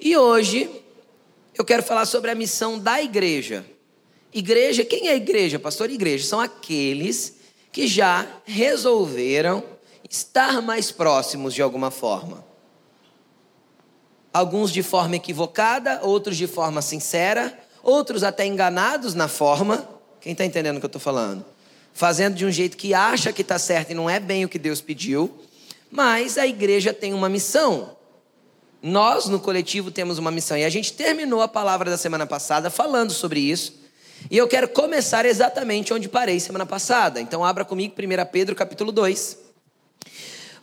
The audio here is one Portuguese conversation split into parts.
E hoje eu quero falar sobre a missão da igreja. Igreja, quem é igreja, pastor? Igreja são aqueles que já resolveram estar mais próximos de alguma forma. Alguns de forma equivocada, outros de forma sincera, outros até enganados na forma. Quem está entendendo o que eu estou falando? Fazendo de um jeito que acha que está certo e não é bem o que Deus pediu. Mas a igreja tem uma missão. Nós, no coletivo, temos uma missão. E a gente terminou a palavra da semana passada falando sobre isso. E eu quero começar exatamente onde parei semana passada. Então abra comigo 1 Pedro capítulo 2.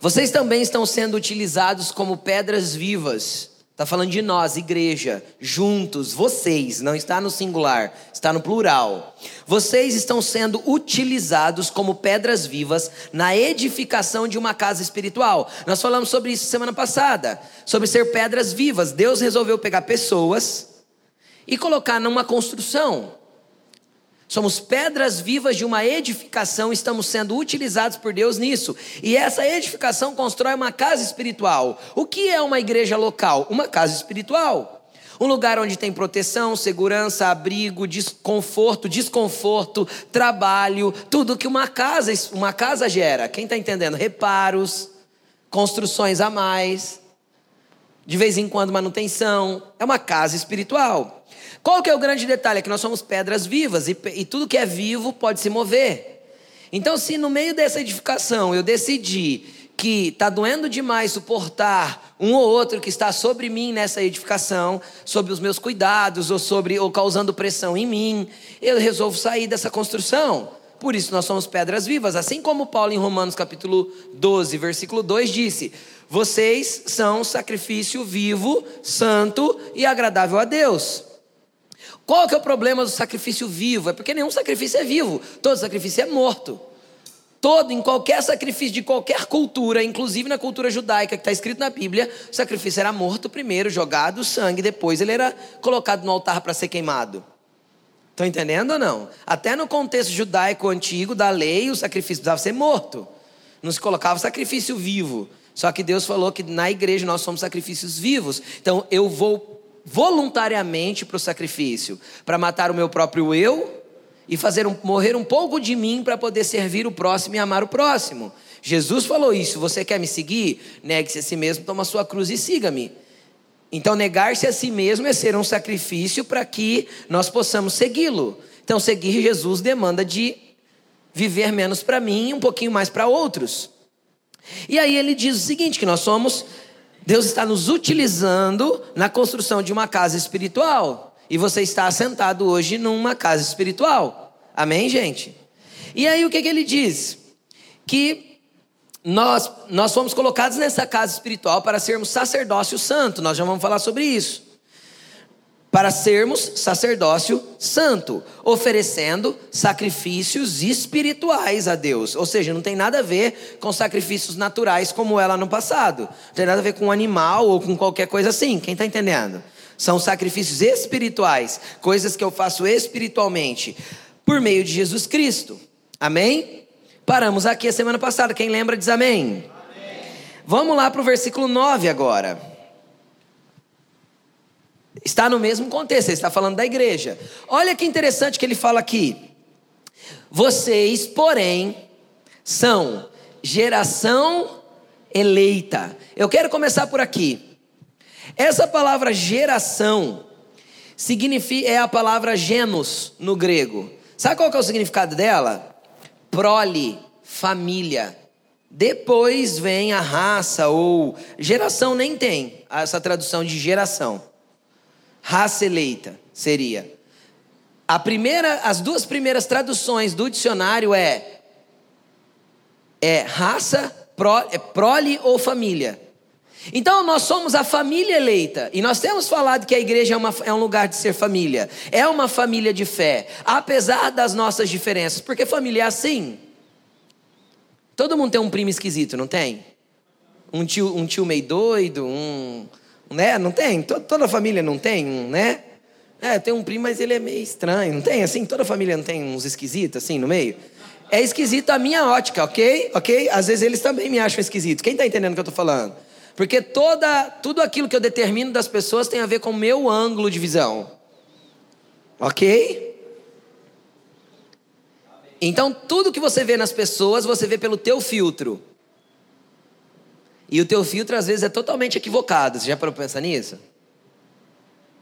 Vocês também estão sendo utilizados como pedras vivas. Está falando de nós, igreja, juntos, vocês, não está no singular, está no plural. Vocês estão sendo utilizados como pedras vivas na edificação de uma casa espiritual. Nós falamos sobre isso semana passada, sobre ser pedras vivas. Deus resolveu pegar pessoas e colocar numa construção. Somos pedras vivas de uma edificação, estamos sendo utilizados por Deus nisso. E essa edificação constrói uma casa espiritual. O que é uma igreja local? Uma casa espiritual. Um lugar onde tem proteção, segurança, abrigo, desconforto, desconforto, trabalho, tudo que uma casa, uma casa gera. Quem está entendendo? Reparos, construções a mais, de vez em quando manutenção. É uma casa espiritual. Qual que é o grande detalhe? É que nós somos pedras vivas e, e tudo que é vivo pode se mover. Então, se no meio dessa edificação eu decidir que está doendo demais suportar um ou outro que está sobre mim nessa edificação, sobre os meus cuidados ou sobre ou causando pressão em mim, eu resolvo sair dessa construção. Por isso nós somos pedras vivas, assim como Paulo em Romanos capítulo 12, versículo 2 disse: "Vocês são sacrifício vivo, santo e agradável a Deus". Qual que é o problema do sacrifício vivo? É porque nenhum sacrifício é vivo, todo sacrifício é morto. Todo, em qualquer sacrifício de qualquer cultura, inclusive na cultura judaica que está escrito na Bíblia, o sacrifício era morto primeiro, jogado o sangue, depois ele era colocado no altar para ser queimado. Estão entendendo ou não? Até no contexto judaico antigo da lei, o sacrifício precisava ser morto. Não se colocava sacrifício vivo. Só que Deus falou que na igreja nós somos sacrifícios vivos. Então eu vou voluntariamente para o sacrifício, para matar o meu próprio eu e fazer um, morrer um pouco de mim para poder servir o próximo e amar o próximo. Jesus falou isso. Você quer me seguir? Negue-se a si mesmo, toma sua cruz e siga-me. Então, negar-se a si mesmo é ser um sacrifício para que nós possamos segui-lo. Então, seguir Jesus demanda de viver menos para mim e um pouquinho mais para outros. E aí ele diz o seguinte: que nós somos Deus está nos utilizando na construção de uma casa espiritual. E você está assentado hoje numa casa espiritual. Amém, gente? E aí o que, que ele diz? Que nós, nós fomos colocados nessa casa espiritual para sermos sacerdócio santo. Nós já vamos falar sobre isso para sermos sacerdócio santo, oferecendo sacrifícios espirituais a Deus. Ou seja, não tem nada a ver com sacrifícios naturais como ela no passado. Não tem nada a ver com animal ou com qualquer coisa assim. Quem está entendendo? São sacrifícios espirituais, coisas que eu faço espiritualmente por meio de Jesus Cristo. Amém? Paramos aqui a semana passada. Quem lembra diz amém. amém. Vamos lá para o versículo 9 agora. Está no mesmo contexto, ele está falando da igreja. Olha que interessante que ele fala aqui. Vocês, porém, são geração eleita. Eu quero começar por aqui. Essa palavra geração significa é a palavra genos no grego. Sabe qual é o significado dela? Prole, família. Depois vem a raça ou geração nem tem essa tradução de geração raça eleita seria. A primeira, as duas primeiras traduções do dicionário é é raça, pro, é prole ou família. Então nós somos a família eleita e nós temos falado que a igreja é, uma, é um lugar de ser família, é uma família de fé, apesar das nossas diferenças, porque família é assim. Todo mundo tem um primo esquisito, não tem? Um tio, um tio meio doido, um, né? Não tem? Toda família não tem, né? É, tem um primo, mas ele é meio estranho. Não tem assim? Toda família não tem uns esquisitos assim no meio? É esquisito a minha ótica, ok? Ok? Às vezes eles também me acham esquisito. Quem está entendendo o que eu estou falando? Porque toda, tudo aquilo que eu determino das pessoas tem a ver com o meu ângulo de visão. Ok? Então, tudo que você vê nas pessoas, você vê pelo teu filtro. E o teu filtro, às vezes, é totalmente equivocado. Você já parou para pensar nisso?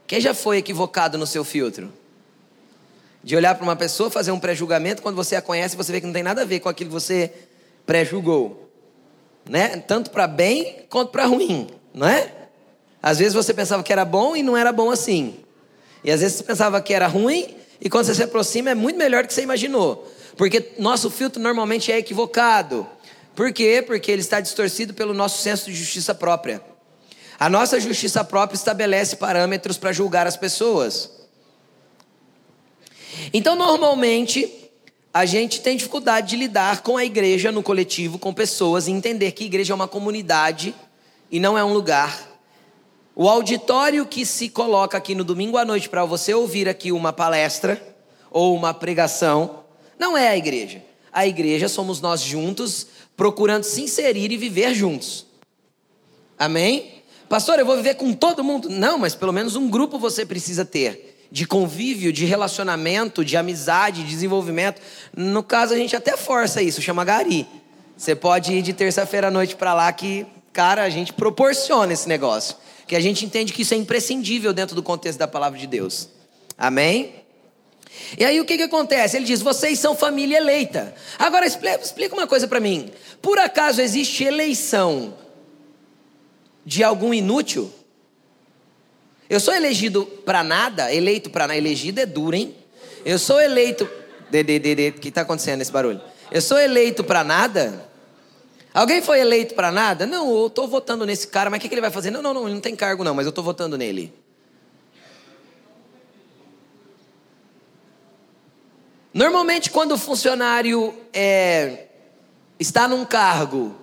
Quem já foi equivocado no seu filtro? De olhar para uma pessoa, fazer um pré-julgamento, quando você a conhece, você vê que não tem nada a ver com aquilo que você pré-julgou. Né? Tanto para bem quanto para ruim, não é? Às vezes você pensava que era bom e não era bom assim. E às vezes você pensava que era ruim e quando você se aproxima é muito melhor do que você imaginou. Porque nosso filtro normalmente é equivocado. Por quê? Porque ele está distorcido pelo nosso senso de justiça própria. A nossa justiça própria estabelece parâmetros para julgar as pessoas. Então, normalmente, a gente tem dificuldade de lidar com a igreja no coletivo, com pessoas, e entender que a igreja é uma comunidade e não é um lugar. O auditório que se coloca aqui no domingo à noite para você ouvir aqui uma palestra ou uma pregação, não é a igreja. A igreja somos nós juntos, procurando se inserir e viver juntos. Amém? Pastor, eu vou viver com todo mundo. Não, mas pelo menos um grupo você precisa ter. De convívio, de relacionamento, de amizade, de desenvolvimento. No caso, a gente até força isso, chama Gari. Você pode ir de terça-feira à noite para lá que, cara, a gente proporciona esse negócio. Que a gente entende que isso é imprescindível dentro do contexto da palavra de Deus. Amém? E aí o que, que acontece? Ele diz: vocês são família eleita. Agora explica, uma coisa para mim. Por acaso existe eleição de algum inútil? Eu sou elegido para nada, eleito para nada, elegido é duro, hein? Eu sou eleito. O que está acontecendo esse barulho? Eu sou eleito para nada? Alguém foi eleito para nada? Não, eu estou votando nesse cara, mas o que, que ele vai fazer? Não, não, não, ele não tem cargo, não, mas eu estou votando nele. Normalmente, quando o funcionário é, está num cargo,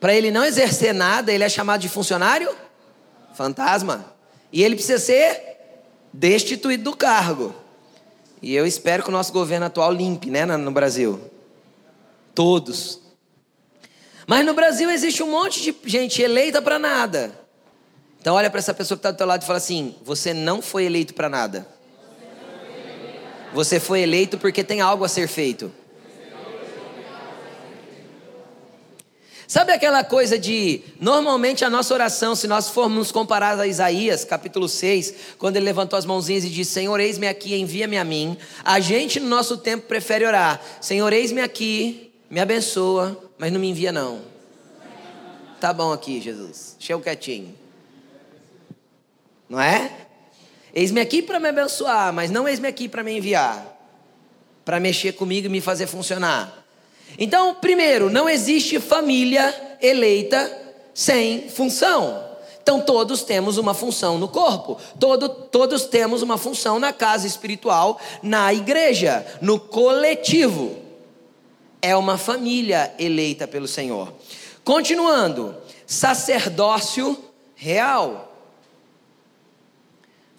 para ele não exercer nada, ele é chamado de funcionário fantasma. E ele precisa ser destituído do cargo. E eu espero que o nosso governo atual limpe, né, no Brasil. Todos. Mas no Brasil existe um monte de gente eleita para nada. Então olha para essa pessoa que está do teu lado e fala assim: você não foi eleito para nada. Você foi eleito porque tem algo a ser feito. Sabe aquela coisa de, normalmente a nossa oração, se nós formos comparar a Isaías, capítulo 6, quando ele levantou as mãozinhas e disse: Senhor, eis-me aqui, envia-me a mim. A gente no nosso tempo prefere orar: Senhor, eis-me aqui, me abençoa, mas não me envia não. Tá bom aqui, Jesus, chega quietinho. Não é? Eis-me aqui para me abençoar, mas não eis-me aqui para me enviar, para mexer comigo e me fazer funcionar. Então, primeiro, não existe família eleita sem função. Então, todos temos uma função no corpo, Todo, todos temos uma função na casa espiritual, na igreja, no coletivo. É uma família eleita pelo Senhor. Continuando, sacerdócio real.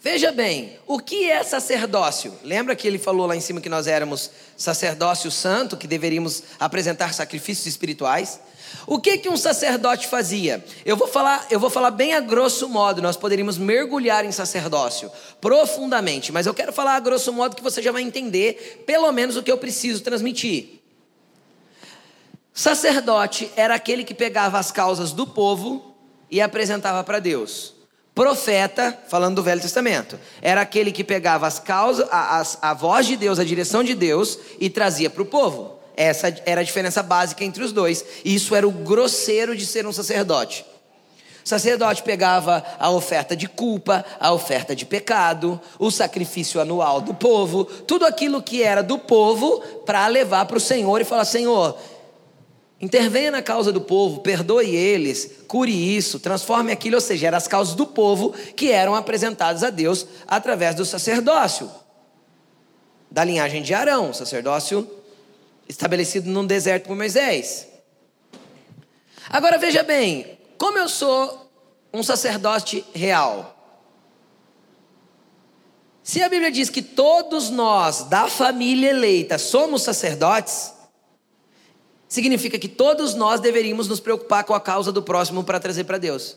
Veja bem, o que é sacerdócio? Lembra que ele falou lá em cima que nós éramos sacerdócio santo, que deveríamos apresentar sacrifícios espirituais? O que que um sacerdote fazia? Eu vou falar, eu vou falar bem a grosso modo, nós poderíamos mergulhar em sacerdócio profundamente, mas eu quero falar a grosso modo que você já vai entender pelo menos o que eu preciso transmitir. Sacerdote era aquele que pegava as causas do povo e apresentava para Deus. Profeta, falando do Velho Testamento, era aquele que pegava as causas, a, a, a voz de Deus, a direção de Deus e trazia para o povo. Essa era a diferença básica entre os dois. E isso era o grosseiro de ser um sacerdote. O sacerdote pegava a oferta de culpa, a oferta de pecado, o sacrifício anual do povo, tudo aquilo que era do povo para levar para o Senhor e falar: Senhor, Intervenha na causa do povo, perdoe eles, cure isso, transforme aquilo, ou seja, eram as causas do povo que eram apresentadas a Deus através do sacerdócio, da linhagem de Arão, sacerdócio estabelecido no deserto por Moisés. Agora veja bem, como eu sou um sacerdote real? Se a Bíblia diz que todos nós da família eleita somos sacerdotes, significa que todos nós deveríamos nos preocupar com a causa do próximo para trazer para Deus.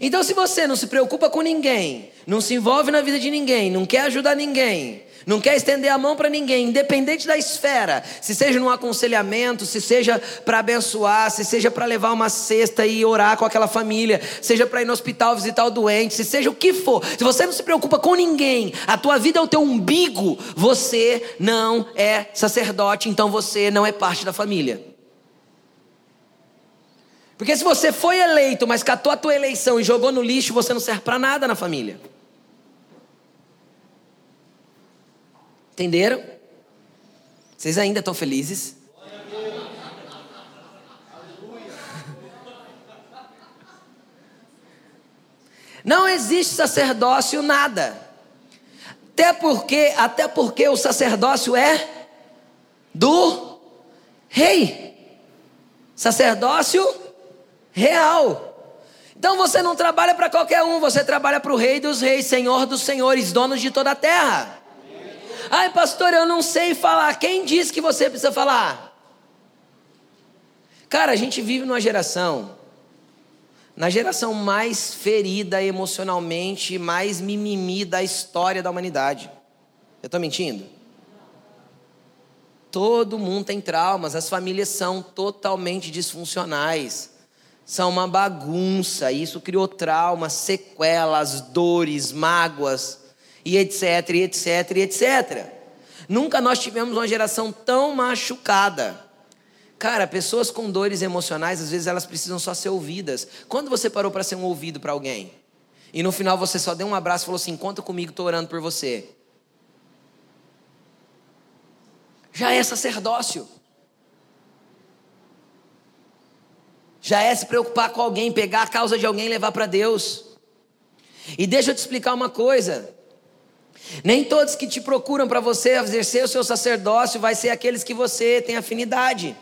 Então, se você não se preocupa com ninguém, não se envolve na vida de ninguém, não quer ajudar ninguém, não quer estender a mão para ninguém, independente da esfera, se seja num aconselhamento, se seja para abençoar, se seja para levar uma cesta e orar com aquela família, seja para ir no hospital visitar o doente, se seja o que for, se você não se preocupa com ninguém, a tua vida é o teu umbigo, você não é sacerdote, então você não é parte da família. Porque se você foi eleito, mas catou a tua eleição e jogou no lixo, você não serve para nada na família. Entenderam? Vocês ainda estão felizes? Não existe sacerdócio nada. Até porque, até porque o sacerdócio é do rei. Sacerdócio real. Então você não trabalha para qualquer um, você trabalha para o rei dos reis, senhor dos senhores, donos de toda a terra. Ai, pastor, eu não sei falar. Quem disse que você precisa falar? Cara, a gente vive numa geração, na geração mais ferida emocionalmente, mais mimimi da história da humanidade. Eu estou mentindo? Todo mundo tem traumas, as famílias são totalmente disfuncionais. São uma bagunça, isso criou traumas, sequelas, dores, mágoas e etc, e etc, e etc. Nunca nós tivemos uma geração tão machucada. Cara, pessoas com dores emocionais, às vezes elas precisam só ser ouvidas. Quando você parou para ser um ouvido para alguém? E no final você só deu um abraço e falou assim: conta comigo, estou orando por você. Já é sacerdócio. Já é se preocupar com alguém, pegar a causa de alguém e levar para Deus. E deixa eu te explicar uma coisa. Nem todos que te procuram para você exercer o seu sacerdócio vai ser aqueles que você tem afinidade.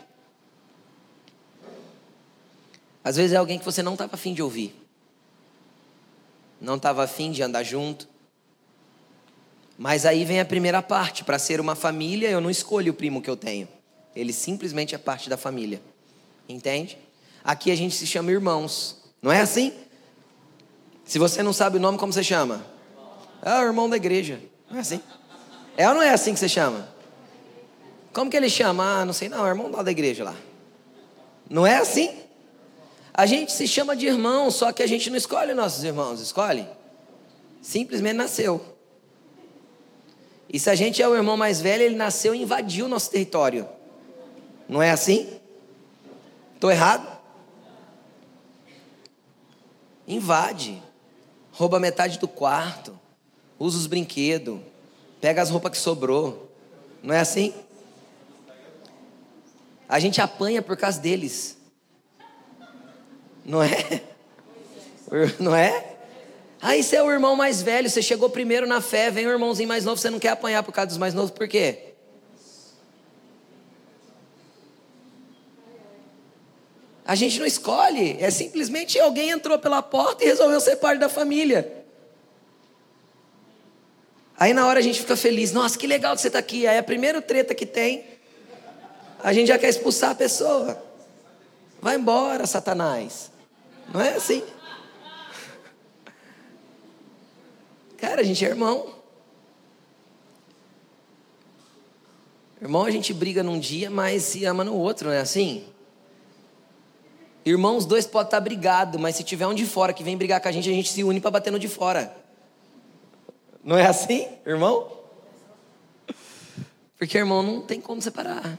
Às vezes é alguém que você não estava afim de ouvir. Não estava afim de andar junto. Mas aí vem a primeira parte. Para ser uma família, eu não escolho o primo que eu tenho. Ele simplesmente é parte da família. Entende? Aqui a gente se chama irmãos. Não é assim? Se você não sabe o nome, como você chama? É o irmão da igreja. Não é assim? É ou não é assim que você chama? Como que ele chama? Ah, não sei não, é irmão da igreja lá. Não é assim? A gente se chama de irmão, só que a gente não escolhe nossos irmãos, escolhe? Simplesmente nasceu. E se a gente é o irmão mais velho, ele nasceu e invadiu nosso território. Não é assim? Estou errado? Invade. Rouba metade do quarto usa os brinquedos, pega as roupas que sobrou. Não é assim? A gente apanha por causa deles. Não é? Não é? Aí você é o irmão mais velho, você chegou primeiro na fé, vem o irmãozinho mais novo, você não quer apanhar por causa dos mais novos, por quê? A gente não escolhe, é simplesmente alguém entrou pela porta e resolveu ser parte da família. Aí na hora a gente fica feliz, nossa, que legal que você está aqui. Aí a primeira treta que tem, a gente já quer expulsar a pessoa. Vai embora, Satanás. Não é assim? Cara, a gente é irmão. Irmão, a gente briga num dia, mas se ama no outro, não é assim? Irmãos, dois podem estar brigados, mas se tiver um de fora que vem brigar com a gente, a gente se une para bater no de fora. Não é assim, irmão? Porque irmão não tem como separar.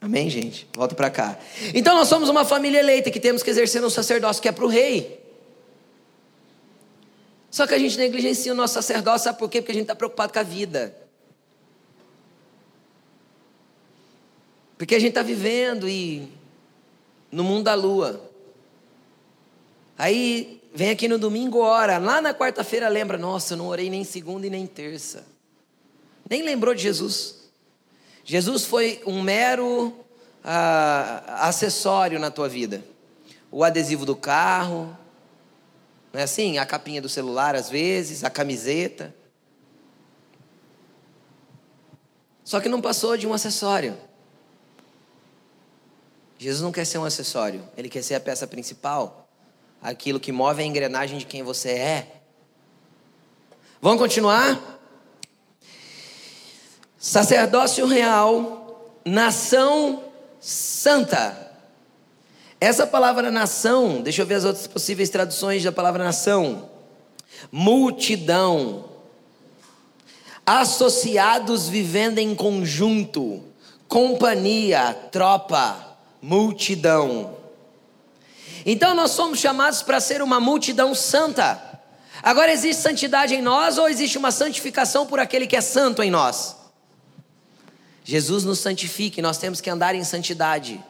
Amém, gente? Volta para cá. Então nós somos uma família eleita que temos que exercer um sacerdócio que é para o rei. Só que a gente negligencia o nosso sacerdócio, sabe por quê? Porque a gente está preocupado com a vida. Porque a gente está vivendo e no mundo da lua. Aí Vem aqui no domingo, ora. Lá na quarta-feira lembra, nossa, eu não orei nem segunda e nem terça. Nem lembrou de Jesus. Jesus foi um mero ah, acessório na tua vida. O adesivo do carro, não é assim? A capinha do celular às vezes, a camiseta. Só que não passou de um acessório. Jesus não quer ser um acessório, ele quer ser a peça principal. aquilo que move a engrenagem de quem você é. Vamos continuar? Sacerdócio real, nação santa. Essa palavra nação, deixa eu ver as outras possíveis traduções da palavra nação. Multidão. Associados vivendo em conjunto. Companhia, tropa, multidão. Então nós somos chamados para ser uma multidão santa. Agora existe santidade em nós ou existe uma santificação por aquele que é santo em nós? Jesus nos santifica e nós temos que andar em santidade.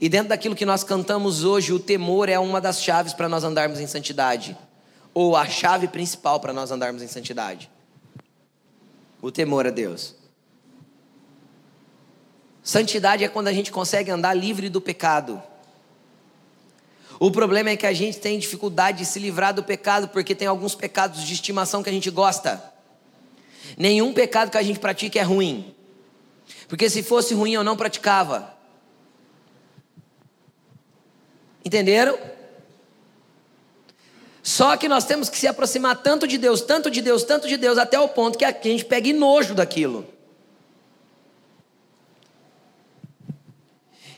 E dentro daquilo que nós cantamos hoje, o temor é uma das chaves para nós andarmos em santidade, ou a chave principal para nós andarmos em santidade. O temor a Deus. Santidade é quando a gente consegue andar livre do pecado. O problema é que a gente tem dificuldade de se livrar do pecado porque tem alguns pecados de estimação que a gente gosta. Nenhum pecado que a gente pratica é ruim. Porque se fosse ruim eu não praticava. Entenderam? Só que nós temos que se aproximar tanto de Deus, tanto de Deus, tanto de Deus, até o ponto que a gente pegue nojo daquilo.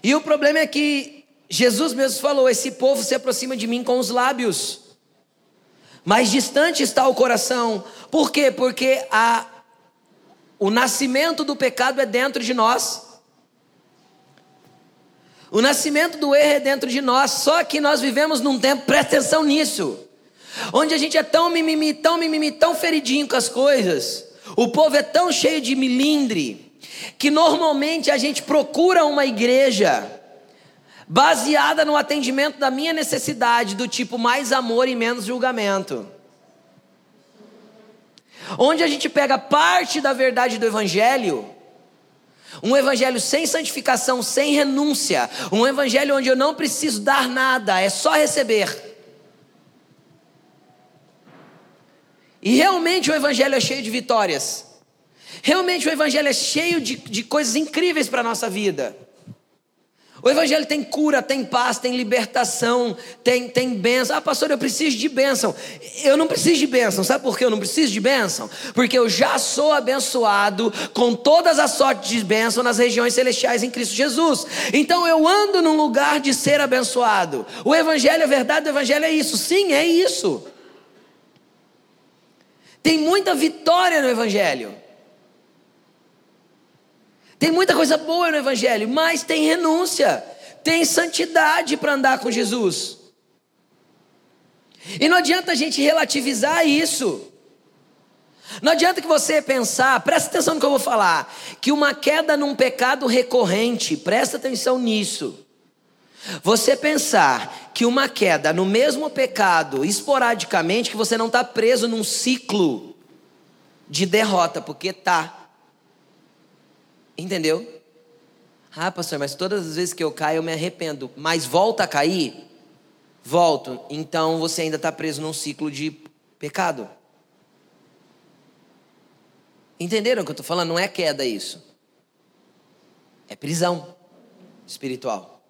E o problema é que Jesus mesmo falou: esse povo se aproxima de mim com os lábios, mas distante está o coração. Por quê? Porque a, o nascimento do pecado é dentro de nós. O nascimento do erro é dentro de nós, só que nós vivemos num tempo, presta atenção nisso, onde a gente é tão mimimi, tão mimimi, tão feridinho com as coisas, o povo é tão cheio de milindre, que normalmente a gente procura uma igreja baseada no atendimento da minha necessidade, do tipo mais amor e menos julgamento. Onde a gente pega parte da verdade do evangelho um evangelho sem santificação, sem renúncia. Um evangelho onde eu não preciso dar nada, é só receber. E realmente o evangelho é cheio de vitórias. Realmente o evangelho é cheio de, de coisas incríveis para a nossa vida. O Evangelho tem cura, tem paz, tem libertação, tem, tem bênção. Ah, pastor, eu preciso de bênção. Eu não preciso de bênção. Sabe por que eu não preciso de bênção? Porque eu já sou abençoado com todas as sortes de bênção nas regiões celestiais em Cristo Jesus. Então eu ando num lugar de ser abençoado. O Evangelho, a verdade do Evangelho é isso. Sim, é isso. Tem muita vitória no Evangelho. Tem muita coisa boa no Evangelho, mas tem renúncia, tem santidade para andar com Jesus. E não adianta a gente relativizar isso. Não adianta que você pensar, presta atenção no que eu vou falar, que uma queda num pecado recorrente, presta atenção nisso. Você pensar que uma queda no mesmo pecado, esporadicamente, que você não está preso num ciclo de derrota, porque tá. Entendeu? Ah, pastor, mas todas as vezes que eu caio eu me arrependo. Mas volta a cair? Volto. Então você ainda está preso num ciclo de pecado. Entenderam o que eu estou falando? Não é queda isso. É prisão espiritual.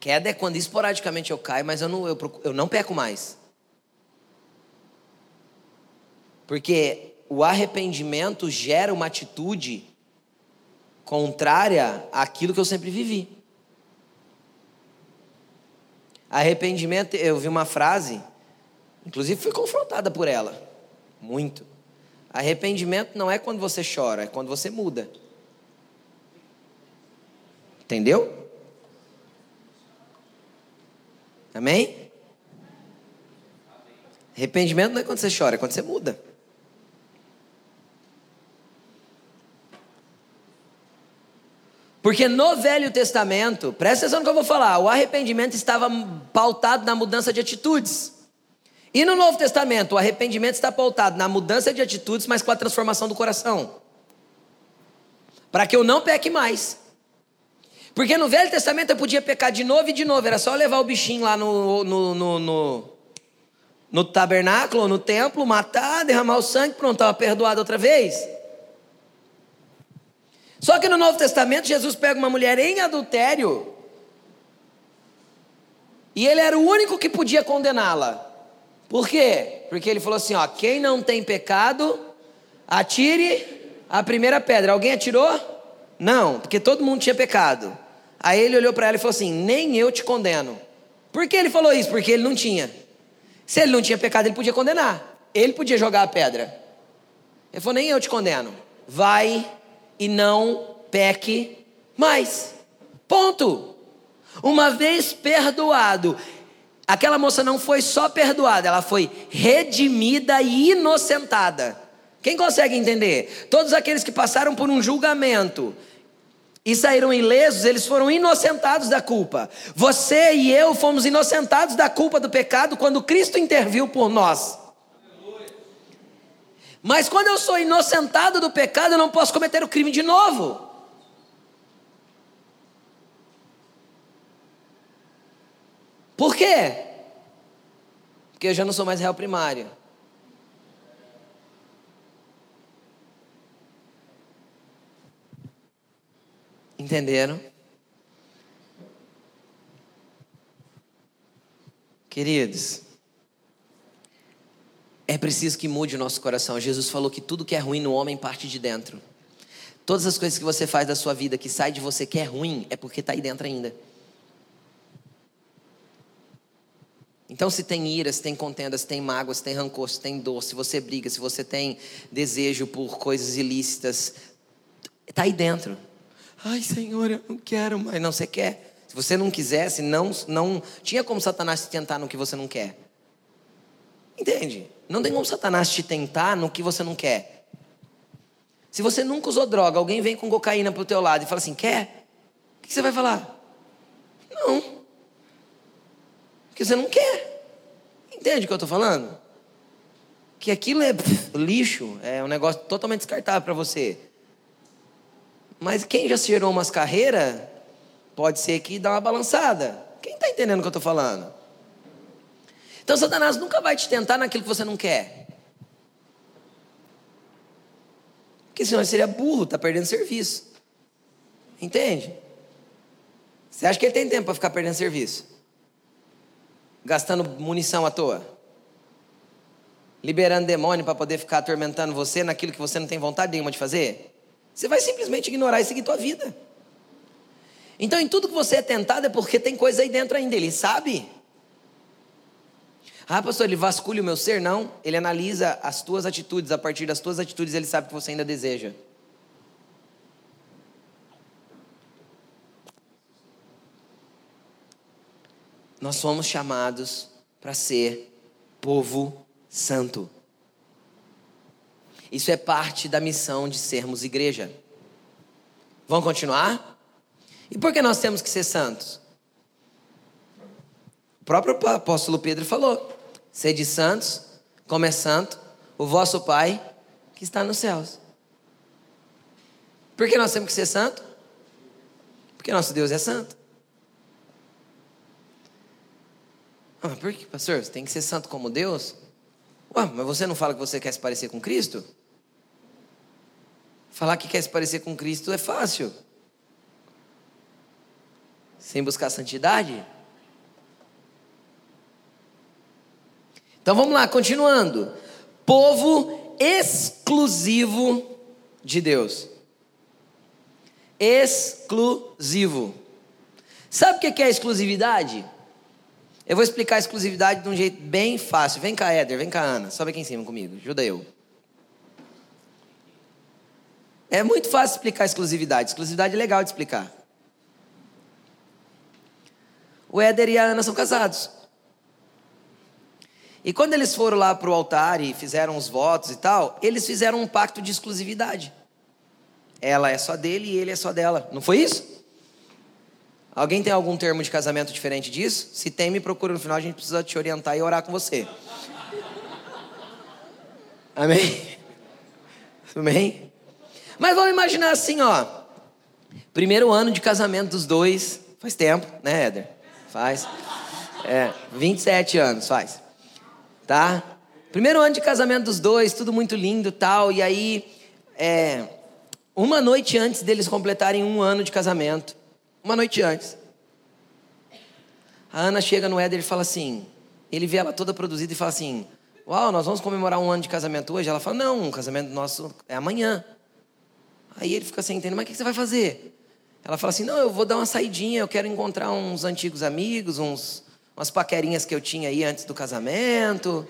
Queda é quando esporadicamente eu caio, mas eu não, eu, eu não peco mais. Porque o arrependimento gera uma atitude contrária àquilo que eu sempre vivi. Arrependimento, eu vi uma frase, inclusive fui confrontada por ela, muito. Arrependimento não é quando você chora, é quando você muda. Entendeu? Amém? Arrependimento não é quando você chora, é quando você muda. Porque no Velho Testamento, presta atenção no que eu vou falar, o arrependimento estava pautado na mudança de atitudes. E no Novo Testamento, o arrependimento está pautado na mudança de atitudes, mas com a transformação do coração. Para que eu não peque mais. Porque no Velho Testamento eu podia pecar de novo e de novo, era só levar o bichinho lá no, no, no, no, no tabernáculo, no templo, matar, derramar o sangue, pronto, estava perdoado outra vez. Só que no Novo Testamento, Jesus pega uma mulher em adultério E ele era o único que podia condená-la. Por quê? Porque ele falou assim: ó, quem não tem pecado, atire a primeira pedra. Alguém atirou? Não, porque todo mundo tinha pecado. Aí ele olhou para ela e falou assim: nem eu te condeno. Por que ele falou isso? Porque ele não tinha. Se ele não tinha pecado, ele podia condenar. Ele podia jogar a pedra. Ele falou: nem eu te condeno. Vai e não peque mais. Ponto. Uma vez perdoado, aquela moça não foi só perdoada, ela foi redimida e inocentada. Quem consegue entender? Todos aqueles que passaram por um julgamento e saíram ilesos, eles foram inocentados da culpa. Você e eu fomos inocentados da culpa do pecado quando Cristo interviu por nós. Mas quando eu sou inocentado do pecado, eu não posso cometer o crime de novo. Por quê? Porque eu já não sou mais réu primário. Entenderam? Queridos, é preciso que mude o nosso coração. Jesus falou que tudo que é ruim no homem parte de dentro. Todas as coisas que você faz da sua vida que sai de você que é ruim, é porque está aí dentro ainda. Então, se tem ira, se tem contenda, se tem mágoa, se tem rancor, se tem dor, se você briga, se você tem desejo por coisas ilícitas, está aí dentro. Ai, Senhor, eu não quero mais. Não, você quer. Se você não quisesse, não, não tinha como Satanás te tentar no que você não quer. Entende? Não tem como Satanás te tentar no que você não quer. Se você nunca usou droga, alguém vem com cocaína pro teu lado e fala assim, quer? O que você vai falar? Não que você não quer. Entende o que eu estou falando? Que aquilo é pff, lixo, é um negócio totalmente descartável para você. Mas quem já se gerou umas carreiras, pode ser que dá uma balançada. Quem está entendendo o que eu estou falando? Então Satanás nunca vai te tentar naquilo que você não quer. Porque senão ele seria burro, está perdendo serviço. Entende? Você acha que ele tem tempo para ficar perdendo serviço? gastando munição à toa, liberando demônio para poder ficar atormentando você naquilo que você não tem vontade nenhuma de fazer, você vai simplesmente ignorar e seguir tua vida. Então, em tudo que você é tentado é porque tem coisa aí dentro ainda, ele sabe. Ah, pastor, ele vasculha o meu ser? Não, ele analisa as tuas atitudes, a partir das tuas atitudes ele sabe que você ainda deseja. nós somos chamados para ser povo santo. Isso é parte da missão de sermos igreja. Vamos continuar? E por que nós temos que ser santos? O próprio apóstolo Pedro falou: sede santos, como é santo, o vosso Pai que está nos céus. Por que nós temos que ser santo? Porque nosso Deus é santo. Ah, por que, pastor? Você tem que ser santo como Deus? Ué, mas você não fala que você quer se parecer com Cristo? Falar que quer se parecer com Cristo é fácil. Sem buscar santidade. Então vamos lá, continuando. Povo exclusivo de Deus. Exclusivo. Sabe o que é exclusividade? Eu vou explicar a exclusividade de um jeito bem fácil. Vem cá, Éder, vem cá, Ana. Sobe aqui em cima comigo, ajuda eu. É muito fácil explicar a exclusividade. Exclusividade é legal de explicar. O Éder e a Ana são casados. E quando eles foram lá para o altar e fizeram os votos e tal, eles fizeram um pacto de exclusividade. Ela é só dele e ele é só dela. Não foi isso? Alguém tem algum termo de casamento diferente disso? Se tem, me procura no final, a gente precisa te orientar e orar com você. Amém? Amém? Mas vamos imaginar assim, ó. Primeiro ano de casamento dos dois. Faz tempo, né, Éder? Faz. É, 27 anos, faz. Tá? Primeiro ano de casamento dos dois, tudo muito lindo tal. E aí, é, uma noite antes deles completarem um ano de casamento, uma noite antes. A Ana chega no Éder e fala assim: ele vê ela toda produzida e fala assim: Uau, nós vamos comemorar um ano de casamento hoje? Ela fala: Não, o casamento nosso é amanhã. Aí ele fica sem entender: Mas o que você vai fazer? Ela fala assim: Não, eu vou dar uma saidinha, eu quero encontrar uns antigos amigos, uns, umas paquerinhas que eu tinha aí antes do casamento.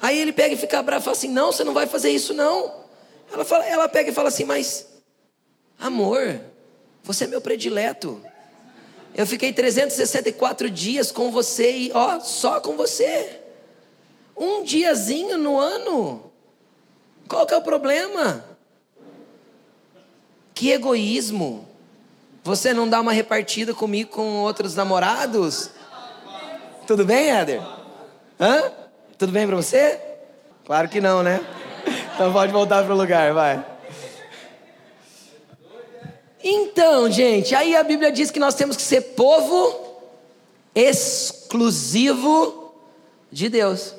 Aí ele pega e fica bravo e fala assim: Não, você não vai fazer isso, não. Ela, fala, ela pega e fala assim: Mas, amor, você é meu predileto. Eu fiquei 364 dias com você e, ó, só com você. Um diazinho no ano. Qual que é o problema? Que egoísmo. Você não dá uma repartida comigo com outros namorados? Tudo bem, Éder? Hã? Tudo bem para você? Claro que não, né? Então pode voltar para o lugar, vai. Então, gente, aí a Bíblia diz que nós temos que ser povo exclusivo de Deus.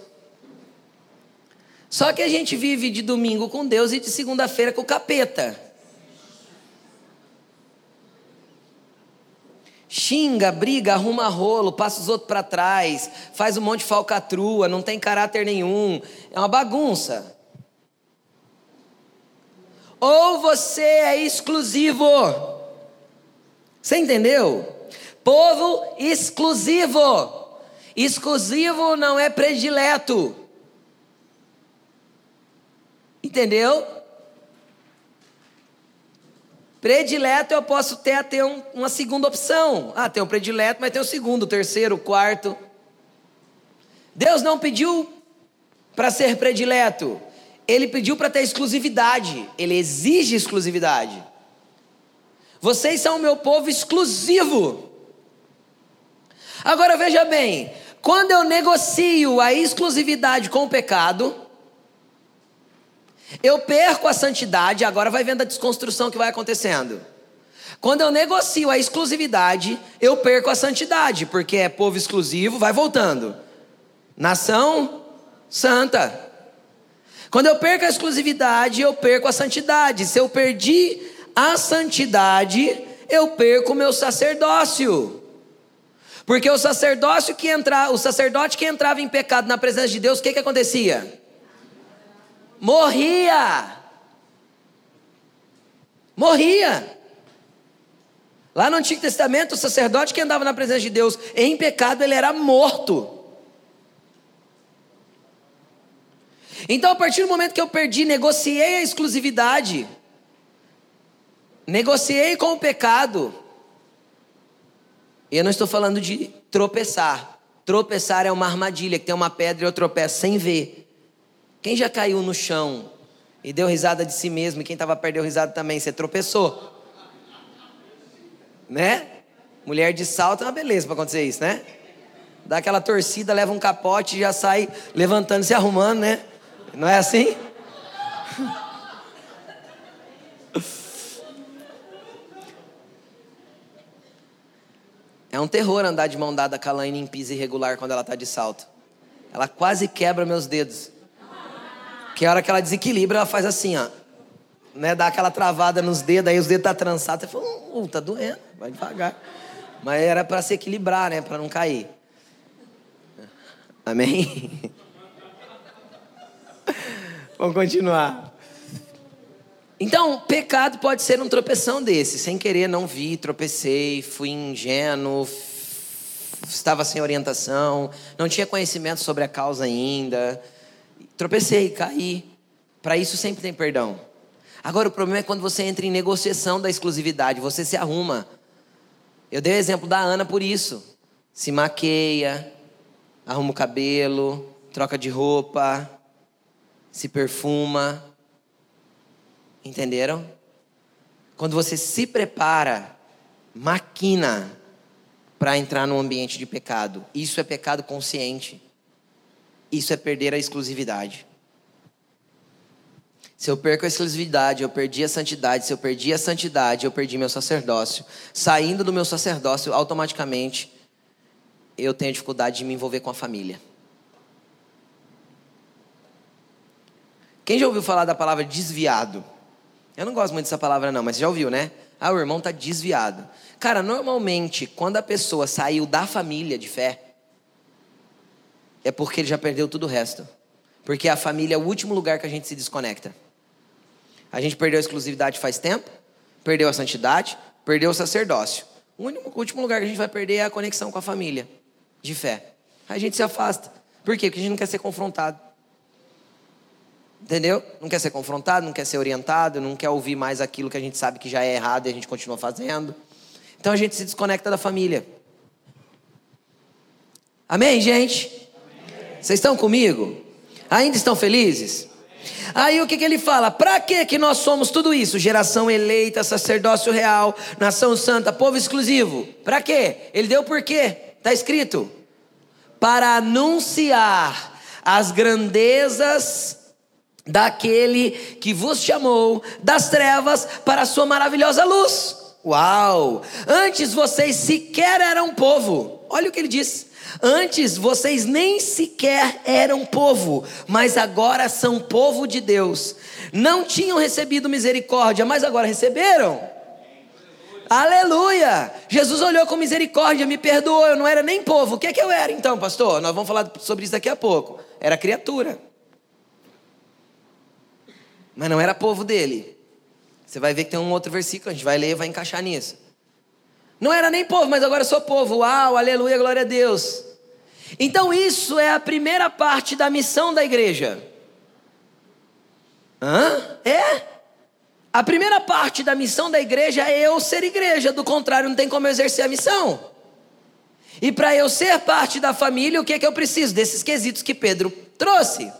Só que a gente vive de domingo com Deus e de segunda-feira com o capeta. Xinga, briga, arruma rolo, passa os outros para trás, faz um monte de falcatrua, não tem caráter nenhum, é uma bagunça. Ou você é exclusivo. Você entendeu? Povo exclusivo. Exclusivo não é predileto. Entendeu? Predileto eu posso ter até um, uma segunda opção. Ah, tem um predileto, mas tem o um segundo, o terceiro, o quarto. Deus não pediu para ser predileto. Ele pediu para ter exclusividade. Ele exige exclusividade. Vocês são o meu povo exclusivo. Agora veja bem, quando eu negocio a exclusividade com o pecado, eu perco a santidade, agora vai vendo a desconstrução que vai acontecendo. Quando eu negocio a exclusividade, eu perco a santidade, porque é povo exclusivo, vai voltando. Nação santa. Quando eu perco a exclusividade, eu perco a santidade. Se eu perdi a santidade, eu perco o meu sacerdócio. Porque o sacerdócio que entra, o sacerdote que entrava em pecado na presença de Deus, o que que acontecia? Morria. Morria. Lá no Antigo Testamento, o sacerdote que andava na presença de Deus em pecado, ele era morto. Então, a partir do momento que eu perdi, negociei a exclusividade, negociei com o pecado, e eu não estou falando de tropeçar. Tropeçar é uma armadilha, que tem uma pedra e eu tropeço sem ver. Quem já caiu no chão e deu risada de si mesmo, e quem estava perto deu risada também, você tropeçou? Né? Mulher de salto é uma beleza para acontecer isso, né? Dá aquela torcida, leva um capote e já sai levantando, se arrumando, né? Não é assim? É um terror andar de mão dada com a Laine em piso irregular quando ela está de salto. Ela quase quebra meus dedos. Que a hora que ela desequilibra, ela faz assim, ó. Né, dá aquela travada nos dedos, aí os dedos tá trançados. Você fala, uh, tá doendo, vai devagar. Mas era para se equilibrar, né, para não cair. Amém? Vamos continuar. Então, pecado pode ser um tropeção desse. Sem querer, não vi, tropecei, fui ingênuo, estava sem orientação, não tinha conhecimento sobre a causa ainda. Tropecei, caí. Para isso sempre tem perdão. Agora o problema é quando você entra em negociação da exclusividade, você se arruma. Eu dei o exemplo da Ana por isso. Se maqueia, arruma o cabelo, troca de roupa, se perfuma. Entenderam? Quando você se prepara, maquina para entrar num ambiente de pecado. Isso é pecado consciente. Isso é perder a exclusividade. Se eu perco a exclusividade, eu perdi a santidade. Se eu perdi a santidade, eu perdi meu sacerdócio. Saindo do meu sacerdócio, automaticamente eu tenho dificuldade de me envolver com a família. Quem já ouviu falar da palavra desviado? Eu não gosto muito dessa palavra, não, mas já ouviu, né? Ah, o irmão está desviado. Cara, normalmente, quando a pessoa saiu da família de fé, é porque ele já perdeu tudo o resto. Porque a família é o último lugar que a gente se desconecta. A gente perdeu a exclusividade faz tempo, perdeu a santidade, perdeu o sacerdócio. O, único, último lugar que a gente vai perder é a conexão com a família de fé. A gente se afasta. Por quê? Porque a gente não quer ser confrontado. Entendeu? Não quer ser confrontado, não quer ser orientado, não quer ouvir mais aquilo que a gente sabe que já é errado e a gente continua fazendo. Então a gente se desconecta da família. Amém, gente? Vocês estão comigo? Ainda estão felizes? Aí o que, que ele fala? Para que que nós somos tudo isso? Geração eleita, sacerdócio real, nação santa, povo exclusivo. Para quê? Ele deu por quê? Está escrito. Para anunciar as grandezas daquele que vos chamou das trevas para a sua maravilhosa luz. Uau! Antes vocês sequer eram povo. Olha o que ele diz. Antes vocês nem sequer eram povo, mas agora são povo de Deus. Não tinham recebido misericórdia, mas agora receberam. Aleluia! Jesus olhou com misericórdia, me perdoou, eu não era nem povo. O que é que eu era então, pastor? Nós vamos falar sobre isso daqui a pouco. Era criatura. Mas não era povo dele. Você vai ver que tem um outro versículo, a gente vai ler e vai encaixar nisso. Não era nem povo, mas agora sou povo. Uau, aleluia, glória a Deus. Então isso é a primeira parte da missão da igreja. Hã? É? A primeira parte da missão da igreja é eu ser igreja, do contrário, não tem como eu exercer a missão. E para eu ser parte da família, o que é que eu preciso? Desses quesitos que Pedro trouxe.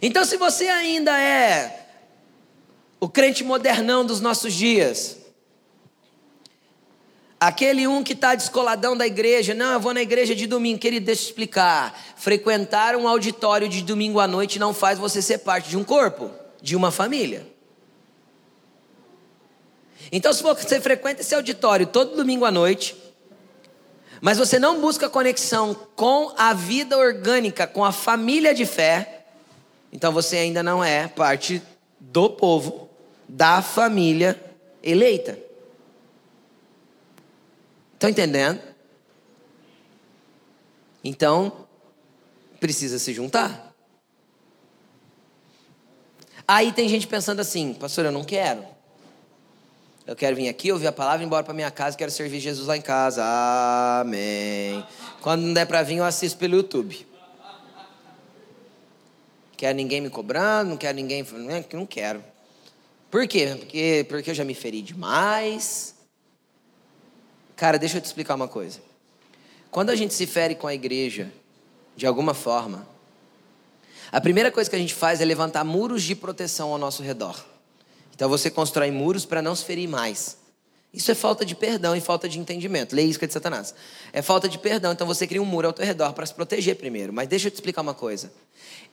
Então, se você ainda é o crente modernão dos nossos dias. Aquele um que está descoladão da igreja, não, eu vou na igreja de domingo, querido, deixa eu explicar. Frequentar um auditório de domingo à noite não faz você ser parte de um corpo, de uma família. Então, se você frequenta esse auditório todo domingo à noite, mas você não busca conexão com a vida orgânica, com a família de fé, então você ainda não é parte do povo da família eleita. Estão entendendo? Então, precisa se juntar. Aí tem gente pensando assim, pastor, eu não quero. Eu quero vir aqui, ouvir a palavra, ir embora para minha casa, quero servir Jesus lá em casa. Amém. Quando não der para vir, eu assisto pelo YouTube. Quero ninguém me cobrando, não quero ninguém. Não quero. Por quê? Porque, porque eu já me feri demais. Cara, deixa eu te explicar uma coisa. Quando a gente se fere com a igreja, de alguma forma, a primeira coisa que a gente faz é levantar muros de proteção ao nosso redor. Então você constrói muros para não se ferir mais. Isso é falta de perdão e falta de entendimento. Lei isca de Satanás. É falta de perdão, então você cria um muro ao teu redor para se proteger primeiro. Mas deixa eu te explicar uma coisa.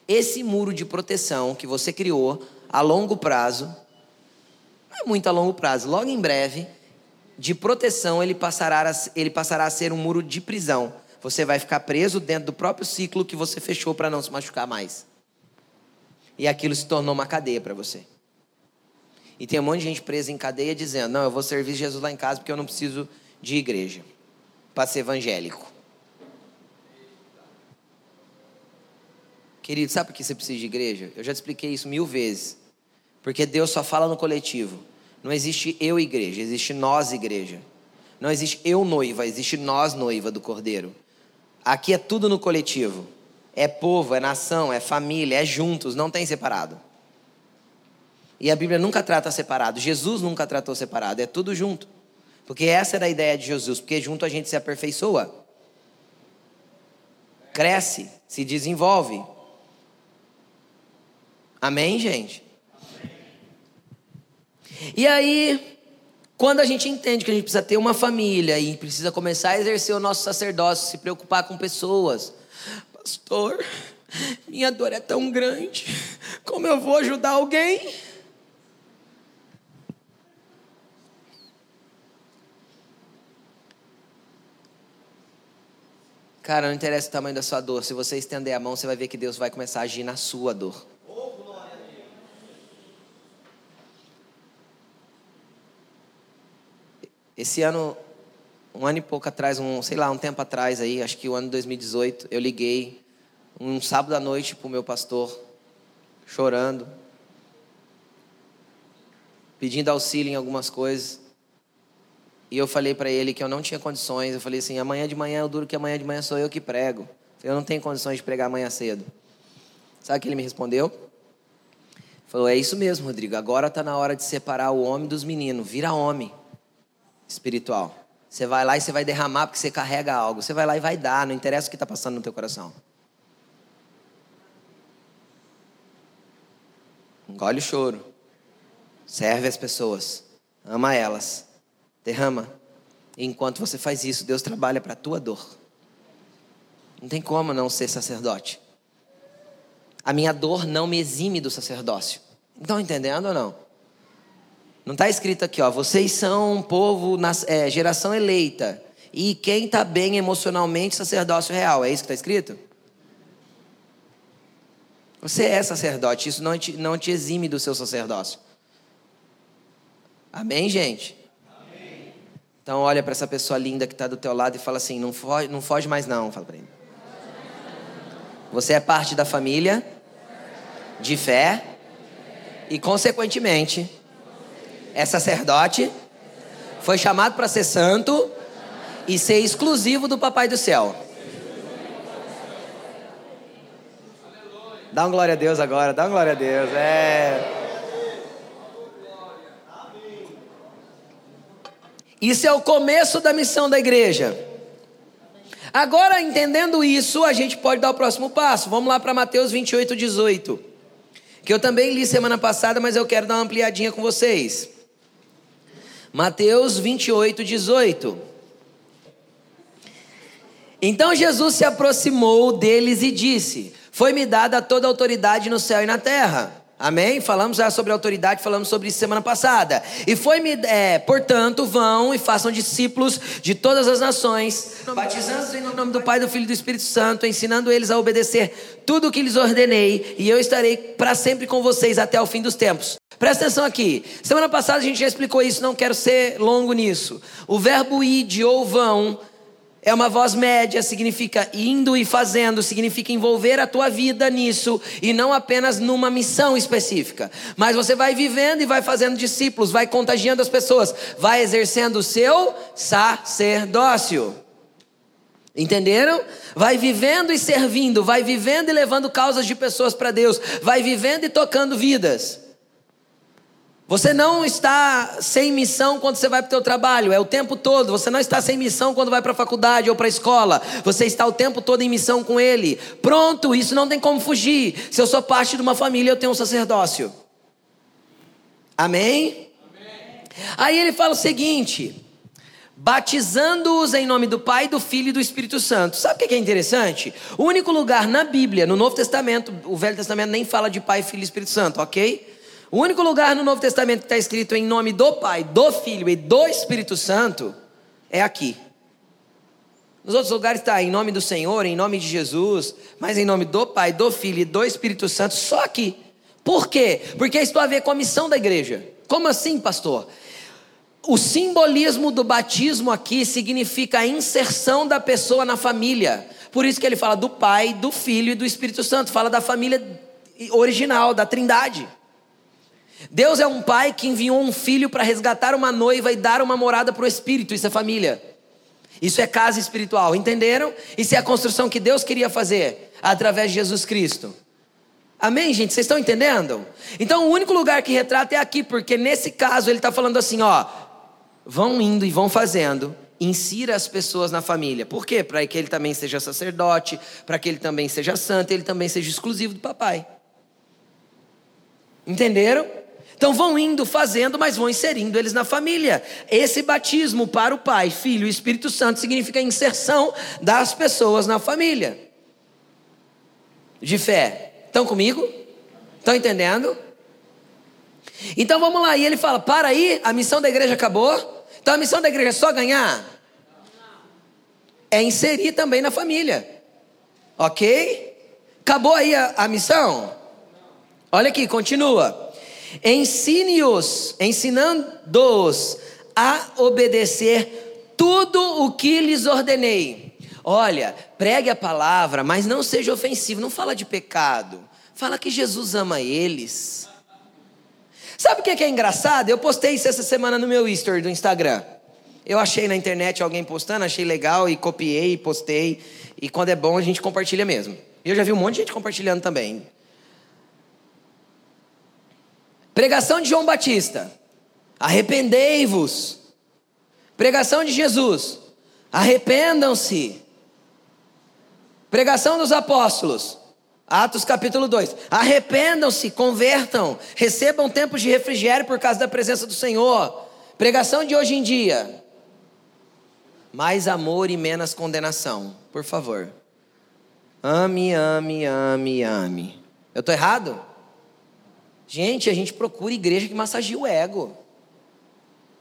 Esse muro de proteção que você criou a longo prazo não é muito a longo prazo, logo em breve, de proteção, ele passará, a, ele passará a ser um muro de prisão. Você vai ficar preso dentro do próprio ciclo que você fechou para não se machucar mais. E aquilo se tornou uma cadeia para você. E tem um monte de gente presa em cadeia dizendo: Não, eu vou servir Jesus lá em casa porque eu não preciso de igreja para ser evangélico. Querido, sabe por que você precisa de igreja? Eu já te expliquei isso mil vezes. Porque Deus só fala no coletivo. Não existe eu igreja, existe nós igreja. Não existe eu noiva, existe nós noiva do Cordeiro. Aqui é tudo no coletivo. É povo, é nação, é família, é juntos, não tem separado. E a Bíblia nunca trata separado. Jesus nunca tratou separado, é tudo junto. Porque essa era a ideia de Jesus, porque junto a gente se aperfeiçoa. Cresce, se desenvolve. Amém, gente? E aí, quando a gente entende que a gente precisa ter uma família e precisa começar a exercer o nosso sacerdócio, se preocupar com pessoas, pastor, minha dor é tão grande, como eu vou ajudar alguém? Cara, não interessa o tamanho da sua dor. Se você estender a mão, você vai ver que Deus vai começar a agir na sua dor. Esse ano, um ano e pouco atrás, um, sei lá, um tempo atrás aí, acho que o ano de 2018, eu liguei um sábado à noite para o meu pastor, chorando, pedindo auxílio em algumas coisas. E eu falei para ele que eu não tinha condições. Eu falei assim: amanhã de manhã eu duro que amanhã de manhã sou eu que prego. Eu não tenho condições de pregar amanhã cedo. Sabe o que ele me respondeu? Falou: É isso mesmo, Rodrigo. Agora está na hora de separar o homem dos meninos. Vira homem espiritual. Você vai lá e você vai derramar porque você carrega algo. Você vai lá e vai dar. Não interessa o que está passando no teu coração. Engole o choro. Serve as pessoas. Ama elas. Derrama. E enquanto você faz isso, Deus trabalha para a tua dor. Não tem como não ser sacerdote. A minha dor não me exime do sacerdócio. Estão entendendo ou não? Não está escrito aqui, ó. Vocês são um povo, é, geração eleita. E quem está bem emocionalmente, sacerdócio real. É isso que está escrito? Você é sacerdote, isso não te, não te exime do seu sacerdócio. Amém, gente? Amém. Então olha para essa pessoa linda que está do teu lado e fala assim, não foge, não foge mais não, fala para ele. Você é parte da família de fé e consequentemente é sacerdote, foi chamado para ser santo e ser exclusivo do papai do céu. Dá uma glória a Deus agora, dá uma glória a Deus. É. Isso é o começo da missão da igreja. Agora, entendendo isso, a gente pode dar o próximo passo. Vamos lá para Mateus 28, 18. Que eu também li semana passada, mas eu quero dar uma ampliadinha com vocês. Mateus 28, 18. Então Jesus se aproximou deles e disse: Foi-me dada toda a autoridade no céu e na terra. Amém? Falamos já sobre autoridade, falamos sobre isso semana passada. E foi-me, é, portanto, vão e façam discípulos de todas as nações, batizando-os em nome do Pai, do Filho e do Espírito Santo, ensinando eles a obedecer tudo o que lhes ordenei, e eu estarei para sempre com vocês até o fim dos tempos. Presta atenção aqui. Semana passada a gente já explicou isso, não quero ser longo nisso. O verbo id ou vão é uma voz média, significa indo e fazendo, significa envolver a tua vida nisso e não apenas numa missão específica. Mas você vai vivendo e vai fazendo discípulos, vai contagiando as pessoas, vai exercendo o seu sacerdócio. Entenderam? Vai vivendo e servindo, vai vivendo e levando causas de pessoas para Deus, vai vivendo e tocando vidas. Você não está sem missão quando você vai para o seu trabalho, é o tempo todo. Você não está sem missão quando vai para a faculdade ou para a escola. Você está o tempo todo em missão com Ele. Pronto, isso não tem como fugir. Se eu sou parte de uma família, eu tenho um sacerdócio. Amém? Amém. Aí ele fala o seguinte: batizando-os em nome do Pai, do Filho e do Espírito Santo. Sabe o que é interessante? O único lugar na Bíblia, no Novo Testamento, o Velho Testamento nem fala de Pai, Filho e Espírito Santo, ok? O único lugar no Novo Testamento que está escrito em nome do Pai, do Filho e do Espírito Santo é aqui. Nos outros lugares está em nome do Senhor, em nome de Jesus, mas em nome do Pai, do Filho e do Espírito Santo, só aqui. Por quê? Porque isso tem a ver com a missão da igreja. Como assim, pastor? O simbolismo do batismo aqui significa a inserção da pessoa na família. Por isso que ele fala do Pai, do Filho e do Espírito Santo. Fala da família original, da Trindade. Deus é um pai que enviou um filho para resgatar uma noiva e dar uma morada para o espírito. Isso é família. Isso é casa espiritual. Entenderam? Isso é a construção que Deus queria fazer através de Jesus Cristo. Amém, gente? Vocês estão entendendo? Então, o único lugar que retrata é aqui, porque nesse caso ele está falando assim: ó, vão indo e vão fazendo, insira as pessoas na família. Por quê? Para que ele também seja sacerdote, para que ele também seja santo, ele também seja exclusivo do papai. Entenderam? Então vão indo fazendo, mas vão inserindo eles na família. Esse batismo para o Pai, Filho e Espírito Santo significa a inserção das pessoas na família. De fé. Estão comigo? Estão entendendo? Então vamos lá, e ele fala: para aí, a missão da igreja acabou. Então a missão da igreja é só ganhar? É inserir também na família. Ok? Acabou aí a, a missão? Olha aqui, continua. Ensine-os, ensinando-os a obedecer tudo o que lhes ordenei. Olha, pregue a palavra, mas não seja ofensivo, não fala de pecado. Fala que Jesus ama eles. Sabe o que é engraçado? Eu postei isso essa semana no meu history do Instagram. Eu achei na internet alguém postando, achei legal e copiei, postei. E quando é bom a gente compartilha mesmo. Eu já vi um monte de gente compartilhando também. Pregação de João Batista. Arrependei-vos. Pregação de Jesus. Arrependam-se. Pregação dos apóstolos. Atos capítulo 2. Arrependam-se, convertam, recebam tempos de refrigério por causa da presença do Senhor. Pregação de hoje em dia. Mais amor e menos condenação, por favor. Ame, ame, ame, ame. Eu estou errado? Gente, a gente procura igreja que massageia o ego.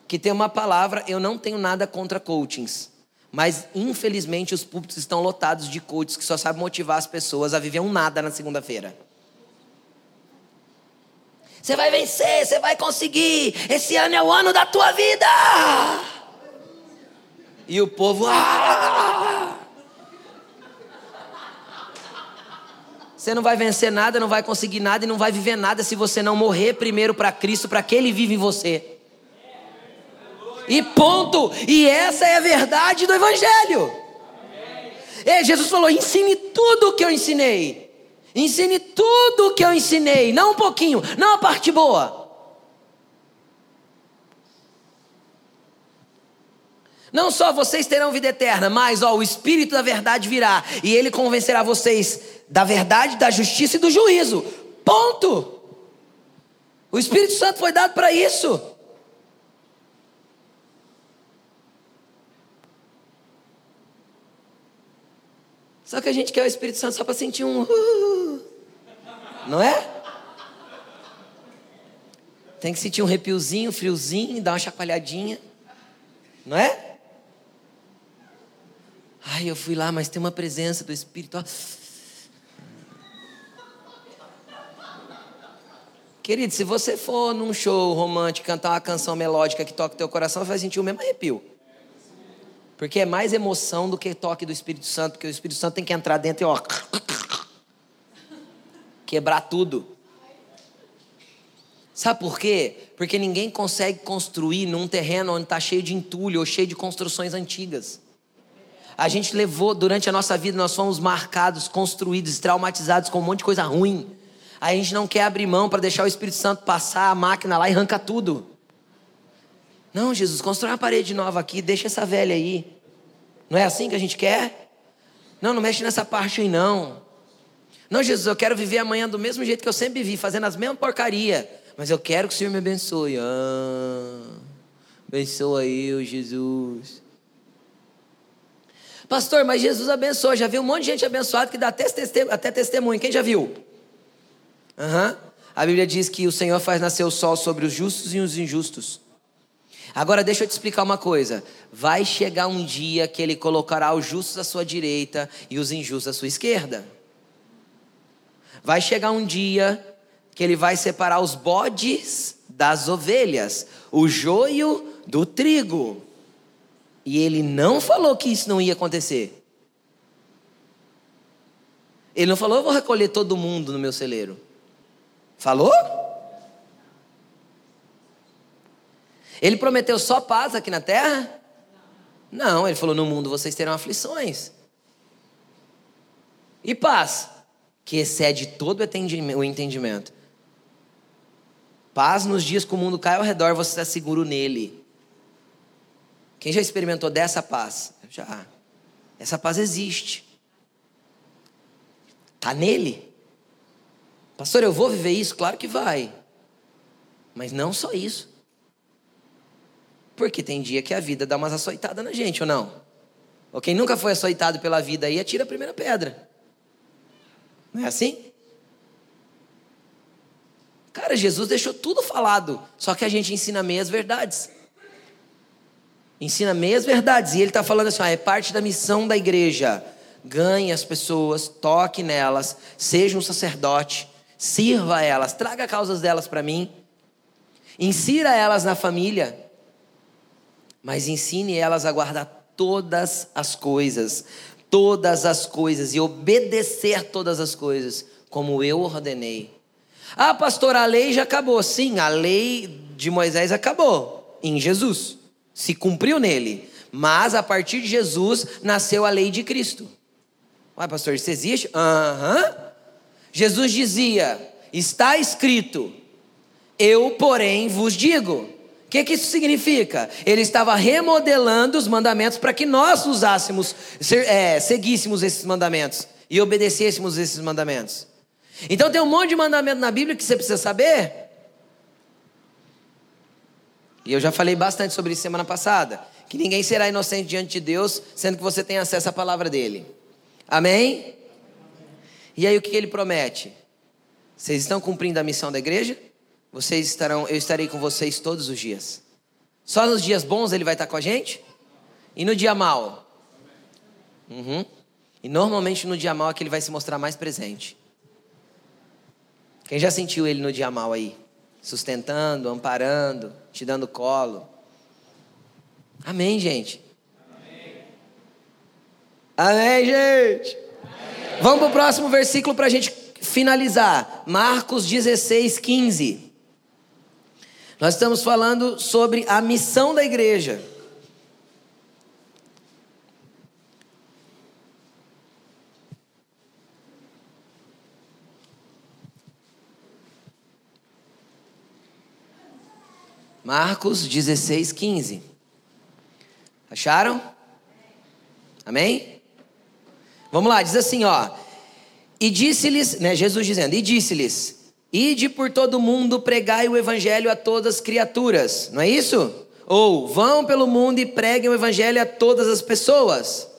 Que tem uma palavra, eu não tenho nada contra coachings. Mas, infelizmente, os púlpitos estão lotados de coaches que só sabem motivar as pessoas a viver um nada na segunda-feira. Você vai vencer, você vai conseguir. Esse ano é o ano da tua vida. E o povo. Ah! Você não vai vencer nada, não vai conseguir nada e não vai viver nada se você não morrer primeiro para Cristo, para que Ele vive em você. E ponto. E essa é a verdade do Evangelho. E Jesus falou: ensine tudo o que eu ensinei. Ensine tudo o que eu ensinei. Não um pouquinho, não a parte boa. Não só vocês terão vida eterna, mas ó, o Espírito da verdade virá e ele convencerá vocês da verdade, da justiça e do juízo. Ponto. O Espírito Santo foi dado para isso. Só que a gente quer o Espírito Santo só para sentir um. Uh, não é? Tem que sentir um repiozinho, friozinho, dar uma chacoalhadinha. Não é? Ai, eu fui lá, mas tem uma presença do Espírito. Ó. Querido, se você for num show romântico cantar uma canção melódica que toca o teu coração, você vai sentir o mesmo arrepio. Porque é mais emoção do que toque do Espírito Santo, porque o Espírito Santo tem que entrar dentro e ó, quebrar tudo. Sabe por quê? Porque ninguém consegue construir num terreno onde está cheio de entulho ou cheio de construções antigas. A gente levou, durante a nossa vida, nós fomos marcados, construídos, traumatizados com um monte de coisa ruim. A gente não quer abrir mão para deixar o Espírito Santo passar a máquina lá e arrancar tudo. Não, Jesus, constrói uma parede nova aqui, deixa essa velha aí. Não é assim que a gente quer? Não, não mexe nessa parte aí não. Não, Jesus, eu quero viver amanhã do mesmo jeito que eu sempre vivi, fazendo as mesmas porcaria. Mas eu quero que o Senhor me abençoe. Ah, abençoa eu, Jesus. Pastor, mas Jesus abençoa. Já viu um monte de gente abençoada que dá até testemunho. Até testemunho. Quem já viu? Uhum. A Bíblia diz que o Senhor faz nascer o sol sobre os justos e os injustos. Agora deixa eu te explicar uma coisa. Vai chegar um dia que ele colocará os justos à sua direita e os injustos à sua esquerda. Vai chegar um dia que ele vai separar os bodes das ovelhas, o joio do trigo. E ele não falou que isso não ia acontecer. Ele não falou, eu vou recolher todo mundo no meu celeiro. Falou? Ele prometeu só paz aqui na terra? Não, ele falou: no mundo vocês terão aflições. E paz, que excede todo o entendimento. Paz nos dias que o mundo cai ao redor, você está seguro nele. Quem já experimentou dessa paz? Já. Essa paz existe. Está nele. Pastor, eu vou viver isso? Claro que vai. Mas não só isso. Porque tem dia que a vida dá umas açoitadas na gente, ou não? Ou quem nunca foi açoitado pela vida aí, atira a primeira pedra. Não é assim? Cara, Jesus deixou tudo falado, só que a gente ensina meias verdades. Ensina meias verdades. E ele está falando assim: ó, é parte da missão da igreja. Ganhe as pessoas, toque nelas, seja um sacerdote, sirva elas, traga causas delas para mim, insira elas na família. mas ensine elas a guardar todas as coisas, todas as coisas e obedecer todas as coisas, como eu ordenei. Ah, pastor, a lei já acabou. Sim, a lei de Moisés acabou em Jesus, se cumpriu nele. Mas a partir de Jesus nasceu a lei de Cristo. Ué, pastor, isso existe? Aham. Uhum. Jesus dizia: está escrito, eu, porém, vos digo. O que, que isso significa? Ele estava remodelando os mandamentos para que nós usássemos, é, seguíssemos esses mandamentos e obedecêssemos esses mandamentos. Então tem um monte de mandamento na Bíblia que você precisa saber. E eu já falei bastante sobre isso semana passada. Que ninguém será inocente diante de Deus, sendo que você tem acesso à palavra dele. Amém? E aí o que ele promete? Vocês estão cumprindo a missão da igreja? Vocês estarão, eu estarei com vocês todos os dias. Só nos dias bons ele vai estar com a gente? E no dia mau? Uhum. E normalmente no dia mau é que ele vai se mostrar mais presente. Quem já sentiu ele no dia mau aí? Sustentando, amparando, te dando colo. Amém, gente? Amém, Amém gente? Amém. Vamos para o próximo versículo para a gente finalizar. Marcos 16, 15. Nós estamos falando sobre a missão da igreja. Marcos 16, 15. Acharam? Amém? Vamos lá, diz assim, ó. E disse-lhes, né, Jesus dizendo, e disse-lhes: Ide por todo mundo, pregai o evangelho a todas as criaturas, não é isso? Ou vão pelo mundo e preguem o evangelho a todas as pessoas.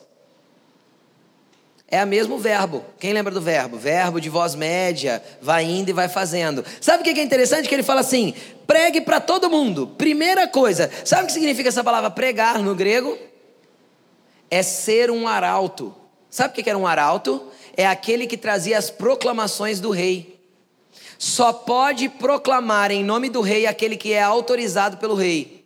É o mesmo verbo. Quem lembra do verbo? Verbo de voz média, vai indo e vai fazendo. Sabe o que é interessante? Que ele fala assim: pregue para todo mundo. Primeira coisa, sabe o que significa essa palavra pregar no grego? É ser um arauto. Sabe o que era um arauto? É aquele que trazia as proclamações do rei só pode proclamar em nome do rei aquele que é autorizado pelo rei.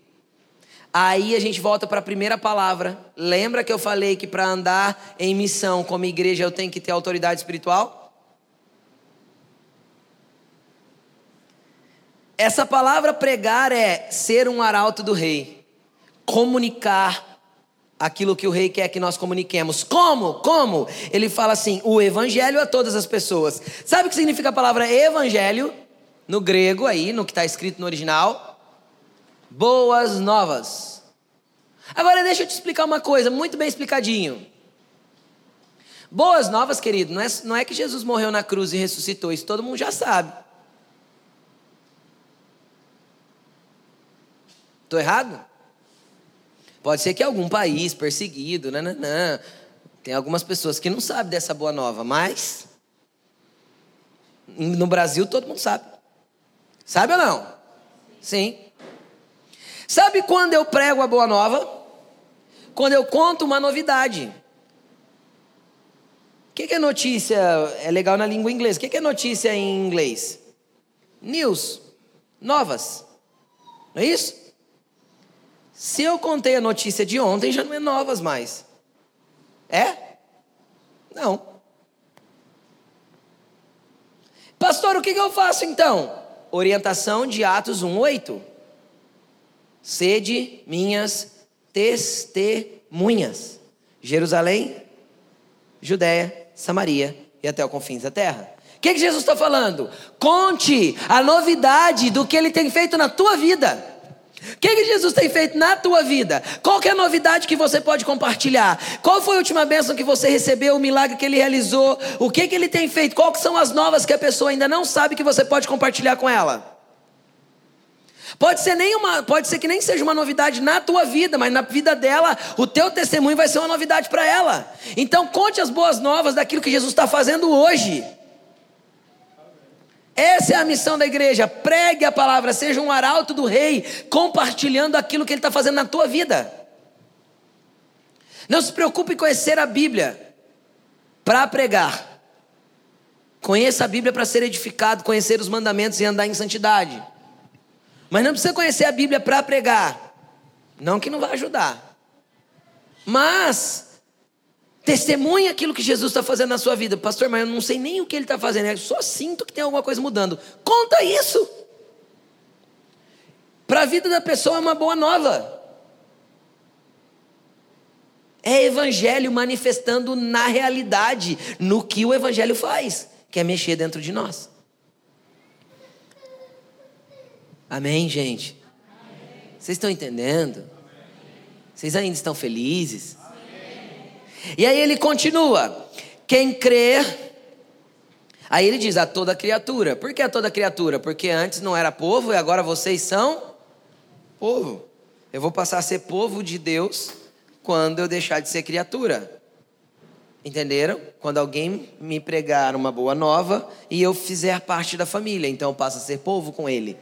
Aí a gente volta para a primeira palavra. Lembra que eu falei que para andar em missão como igreja eu tenho que ter autoridade espiritual? Essa palavra pregar é ser um arauto do rei, comunicar aquilo que o rei quer que nós comuniquemos. Como? Como? Ele fala assim: o evangelho a todas as pessoas. Sabe o que significa a palavra evangelho? No grego, aí, no que está escrito no original? Boas novas. Agora deixa eu te explicar uma coisa, muito bem explicadinho. Boas novas, querido, não é, não é que Jesus morreu na cruz e ressuscitou, isso todo mundo já sabe. Estou errado? Pode ser que algum país perseguido, nananã. Tem algumas pessoas que não sabem dessa boa nova, mas no Brasil todo mundo sabe. Sabe ou não? Sim. Sabe quando eu prego a boa nova? Quando eu conto uma novidade. O que, é notícia? É legal na língua inglesa. O que, que é notícia em inglês? News. Novas. Não é isso? Se eu contei a notícia de ontem, já não é novas mais. É? Não. Pastor, o que eu faço então? Orientação de Atos 1:8. Sede minhas testemunhas. Jerusalém, Judéia, Samaria e até o confins da terra. O que, que Jesus está falando? Conte a novidade do que ele tem feito na tua vida. O que, que, Jesus tem feito na tua vida? Qual é a novidade que você pode compartilhar? Qual foi a última bênção que você recebeu, o milagre que ele realizou? O que, que ele tem feito? Quais são as novas que a pessoa ainda não sabe que você pode compartilhar com ela? Pode ser, nenhuma, pode ser que nem seja uma novidade na tua vida, mas na vida dela, o teu testemunho vai ser uma novidade para ela. Então conte as boas novas daquilo que Jesus está fazendo hoje. Essa é a missão da igreja. Pregue a palavra, seja um arauto do rei, compartilhando aquilo que ele está fazendo na tua vida. Não se preocupe em conhecer a Bíblia para pregar. Conheça a Bíblia para ser edificado, conhecer os mandamentos e andar em santidade. Mas não precisa conhecer a Bíblia para pregar. Não que não vai ajudar. Mas, testemunha aquilo que Jesus está fazendo na sua vida. Pastor, mas eu não sei nem o que ele está fazendo. Eu só sinto que tem alguma coisa mudando. Conta isso. Para a vida da pessoa é uma boa nova. É evangelho manifestando na realidade, no que o evangelho faz, que é mexer dentro de nós. Amém, gente? Vocês estão entendendo? Vocês ainda estão felizes? E aí ele continua: quem crer. Aí ele diz a toda criatura. Por que a toda criatura? Porque antes não era povo e agora vocês são povo. Eu vou passar a ser povo de Deus quando eu deixar de ser criatura. Entenderam? Quando alguém me pregar uma boa nova e eu fizer parte da família, então eu passo a ser povo com ele.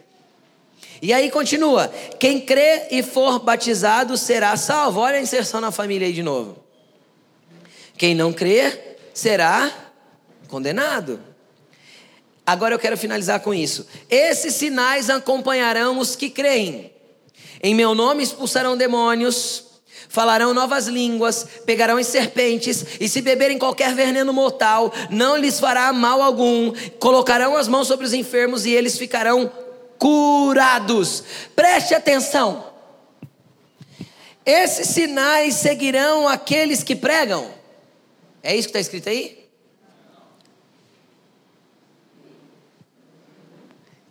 E aí continua: quem crê e for batizado será salvo. Olha a inserção na família aí de novo. Quem não crer será condenado. Agora eu quero finalizar com isso. Esses sinais acompanharão os que creem. Em meu nome expulsarão demônios, falarão novas línguas, pegarão em serpentes, e se beberem qualquer veneno mortal, não lhes fará mal algum. Colocarão as mãos sobre os enfermos e eles ficarão curados. Preste atenção. Esses sinais seguirão aqueles que pregam. É isso que está escrito aí?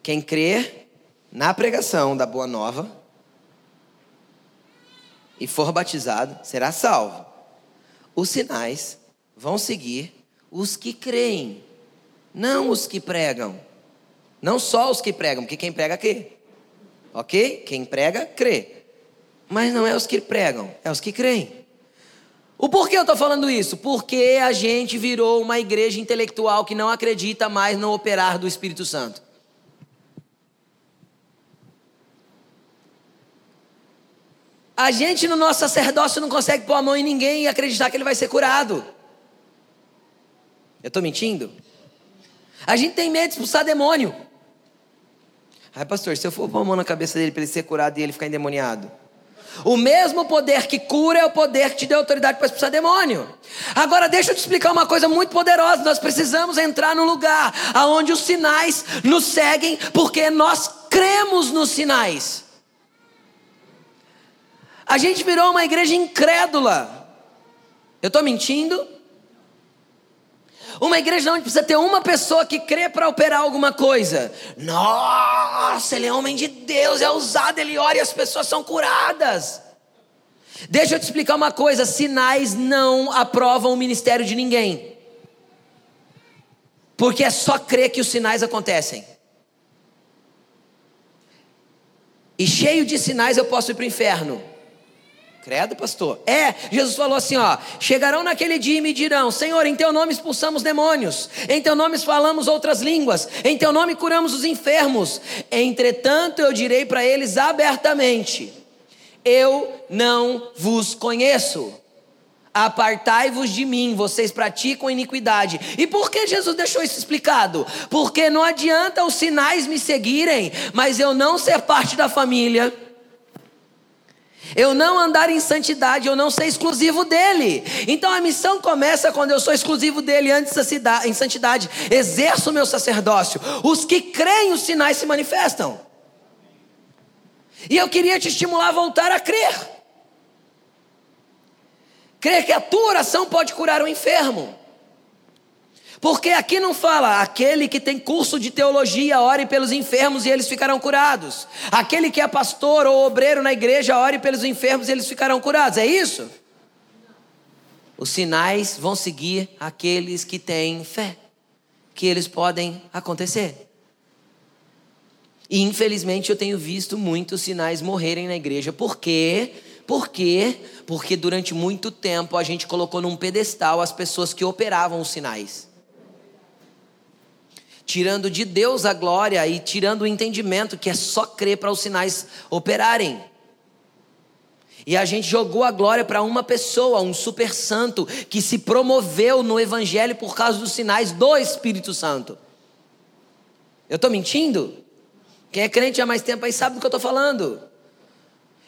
Quem crer na pregação da Boa Nova e for batizado, será salvo. Os sinais vão seguir os que creem, não os que pregam. Não só os que pregam, porque quem prega crê. Ok? Quem prega, crê. Mas não é os que pregam, é os que creem. O porquê eu estou falando isso? Porque a gente virou uma igreja intelectual que não acredita mais no operar do Espírito Santo. A gente no nosso sacerdócio não consegue pôr a mão em ninguém e acreditar que ele vai ser curado. Eu estou mentindo? A gente tem medo de expulsar demônio. Ai, pastor, se eu for pôr a mão na cabeça dele para ele ser curado e ele ficar endemoniado. O mesmo poder que cura é o poder que te deu autoridade para expulsar demônio. Agora, deixa eu te explicar uma coisa muito poderosa. Nós precisamos entrar no lugar aonde os sinais nos seguem, porque nós cremos nos sinais. A gente virou uma igreja incrédula. Eu estou mentindo? Uma igreja onde precisa ter uma pessoa que crê para operar alguma coisa. Nossa, ele é homem de Deus, é usado, ele ora e as pessoas são curadas. Deixa eu te explicar uma coisa: sinais não aprovam o ministério de ninguém. Porque é só crer que os sinais acontecem. E cheio de sinais eu posso ir para o inferno. Credo, pastor. É, Jesus falou assim: ó, chegarão naquele dia e me dirão: Senhor, em teu nome expulsamos demônios, em teu nome falamos outras línguas, em teu nome curamos os enfermos. Entretanto, eu direi para eles abertamente: Eu não vos conheço. Apartai-vos de mim, vocês praticam iniquidade. E por que Jesus deixou isso explicado? Porque não adianta os sinais me seguirem, mas eu não ser parte da família eu não andar em santidade, eu não ser exclusivo dele. Então a missão começa quando eu sou exclusivo dele antes da em santidade. Exerço o meu sacerdócio. Os que creem, os sinais se manifestam. E eu queria te estimular a voltar a crer. Crer que a tua oração pode curar o enfermo. Porque aqui não fala aquele que tem curso de teologia, ore pelos enfermos e eles ficarão curados. Aquele que é pastor ou obreiro na igreja, ore pelos enfermos e eles ficarão curados. É isso? Os sinais vão seguir aqueles que têm fé, que eles podem acontecer. E infelizmente eu tenho visto muitos sinais morrerem na igreja. Por quê? Por quê? Porque durante muito tempo a gente colocou num pedestal as pessoas que operavam os sinais tirando de Deus a glória e tirando o entendimento que é só crer para os sinais operarem. E a gente jogou a glória para uma pessoa, um super santo, que se promoveu no Evangelho por causa dos sinais do Espírito Santo. Eu estou mentindo? Quem é crente há mais tempo aí sabe do que eu estou falando.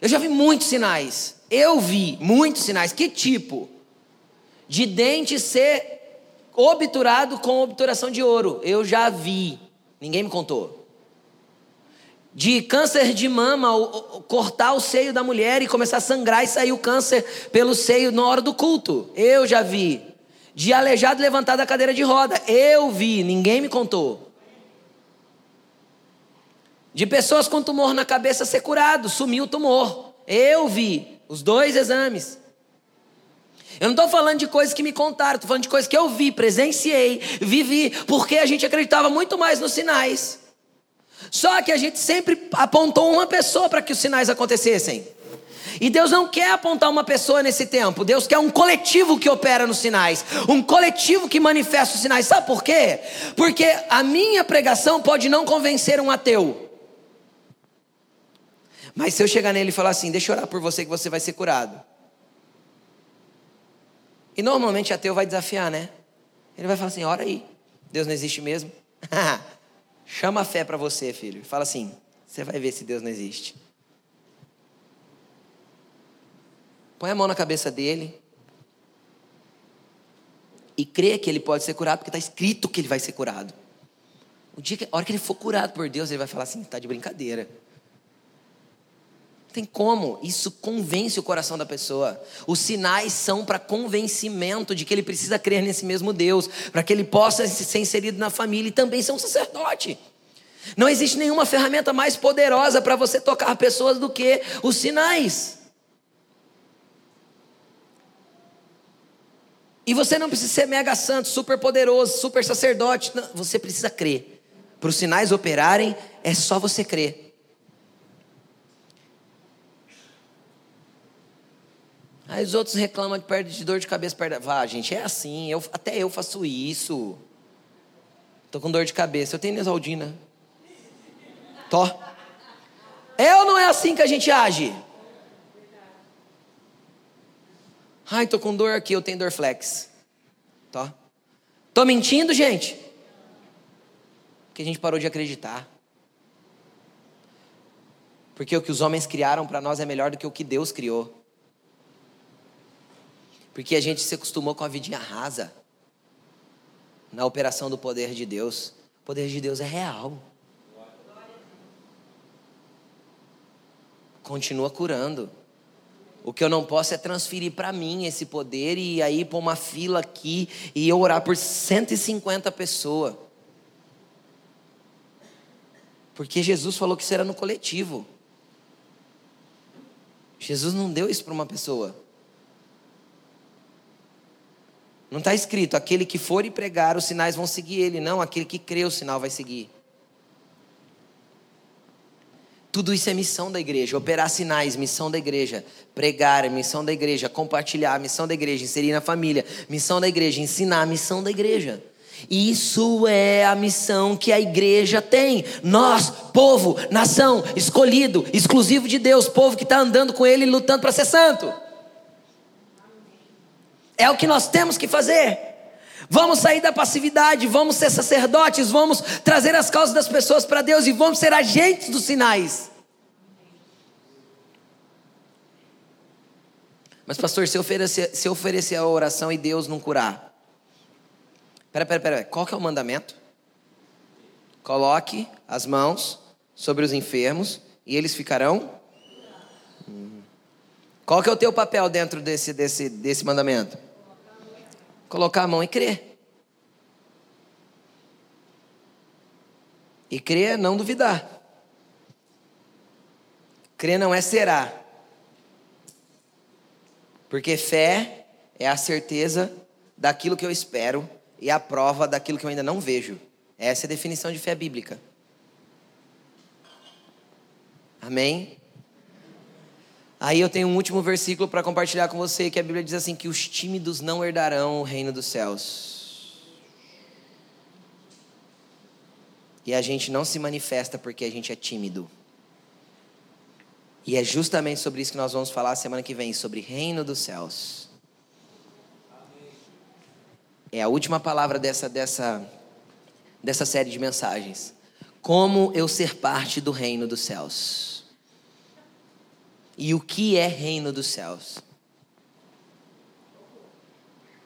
Eu já vi muitos sinais. Eu vi muitos sinais. Que tipo? De dente ser obturado com obturação de ouro. Eu já vi. Ninguém me contou. De câncer de mama, cortar o seio da mulher e começar a sangrar e sair o câncer pelo seio na hora do culto. Eu já vi. De aleijado levantar da cadeira de roda. Eu vi. Ninguém me contou. De pessoas com tumor na cabeça ser curado, sumiu o tumor. Eu vi os dois exames. Eu não estou falando de coisas que me contaram, estou falando de coisas que eu vi, presenciei, vivi, porque a gente acreditava muito mais nos sinais. Só que a gente sempre apontou uma pessoa para que os sinais acontecessem. E Deus não quer apontar uma pessoa nesse tempo. Deus quer um coletivo que opera nos sinais, um coletivo que manifesta os sinais. Sabe por quê? Porque a minha pregação pode não convencer um ateu. Mas se eu chegar nele e falar assim, deixa eu orar por você que você vai ser curado. E normalmente ateu vai desafiar, né? Ele vai falar assim, ora aí, Deus não existe mesmo. Chama a fé para você, filho. Fala assim, você vai ver se Deus não existe. Põe a mão na cabeça dele. E crê que ele pode ser curado, porque está escrito que ele vai ser curado. O dia que, a hora que ele for curado por Deus, ele vai falar assim: está de brincadeira. Tem como, isso convence o coração da pessoa. Os sinais são para convencimento de que ele precisa crer nesse mesmo Deus, para que ele possa ser inserido na família e também ser um sacerdote. Não existe nenhuma ferramenta mais poderosa para você tocar pessoas do que os sinais. E você não precisa ser mega santo, super poderoso, super sacerdote. Não, você precisa crer. Para os sinais operarem, é só você crer. Aí os outros reclamam de perde de dor de cabeça, perde. Vá, gente, é assim. Eu, até eu faço isso. Tô com dor de cabeça. Eu tenho Nesaldina. Tô. É ou não é assim que a gente age? Ai, tô com dor aqui, eu tenho Dorflex. Tô. Tô mentindo, gente? Porque a gente parou de acreditar. Porque o que os homens criaram para nós é melhor do que o que Deus criou. Porque a gente se acostumou com a vidinha rasa. Na operação do poder de Deus. O poder de Deus é real. Continua curando. O que eu não posso é transferir para mim esse poder e aí pôr uma fila aqui e eu orar por 150 pessoas. Porque Jesus falou que isso era no coletivo. Jesus não deu isso para uma pessoa. Não está escrito, aquele que for e pregar, os sinais vão seguir ele. Não, aquele que crê, o sinal vai seguir. Tudo isso é missão da igreja. Operar sinais, missão da igreja. Pregar, missão da igreja. Compartilhar, missão da igreja. Inserir na família, missão da igreja. Ensinar, missão da igreja. Isso é a missão que a igreja tem. Nós, povo, nação, escolhido, exclusivo de Deus, povo que está andando com Ele lutando para ser santo. É o que nós temos que fazer. Vamos sair da passividade, vamos ser sacerdotes, vamos trazer as causas das pessoas para Deus e vamos ser agentes dos sinais. Mas, pastor, se eu oferecer, se oferecer a oração e Deus não curar. Pera, pera, pera, qual que é o mandamento? Coloque as mãos sobre os enfermos e eles ficarão. Qual que é o teu papel dentro desse, desse, desse mandamento? Colocar a mão e crer. E crer é não duvidar. Crer não é será. Porque fé é a certeza daquilo que eu espero e a prova daquilo que eu ainda não vejo. Essa é a definição de fé bíblica. Amém? Aí eu tenho um último versículo para compartilhar com você, que a Bíblia diz assim: que os tímidos não herdarão o reino dos céus. E a gente não se manifesta porque a gente é tímido. E é justamente sobre isso que nós vamos falar semana que vem, sobre reino dos céus. É a última palavra dessa, dessa, dessa série de mensagens. Como eu ser parte do reino dos céus. E o que é reino dos céus.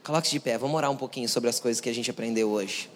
Coloque-se de pé, vamos orar um pouquinho sobre as coisas que a gente aprendeu hoje.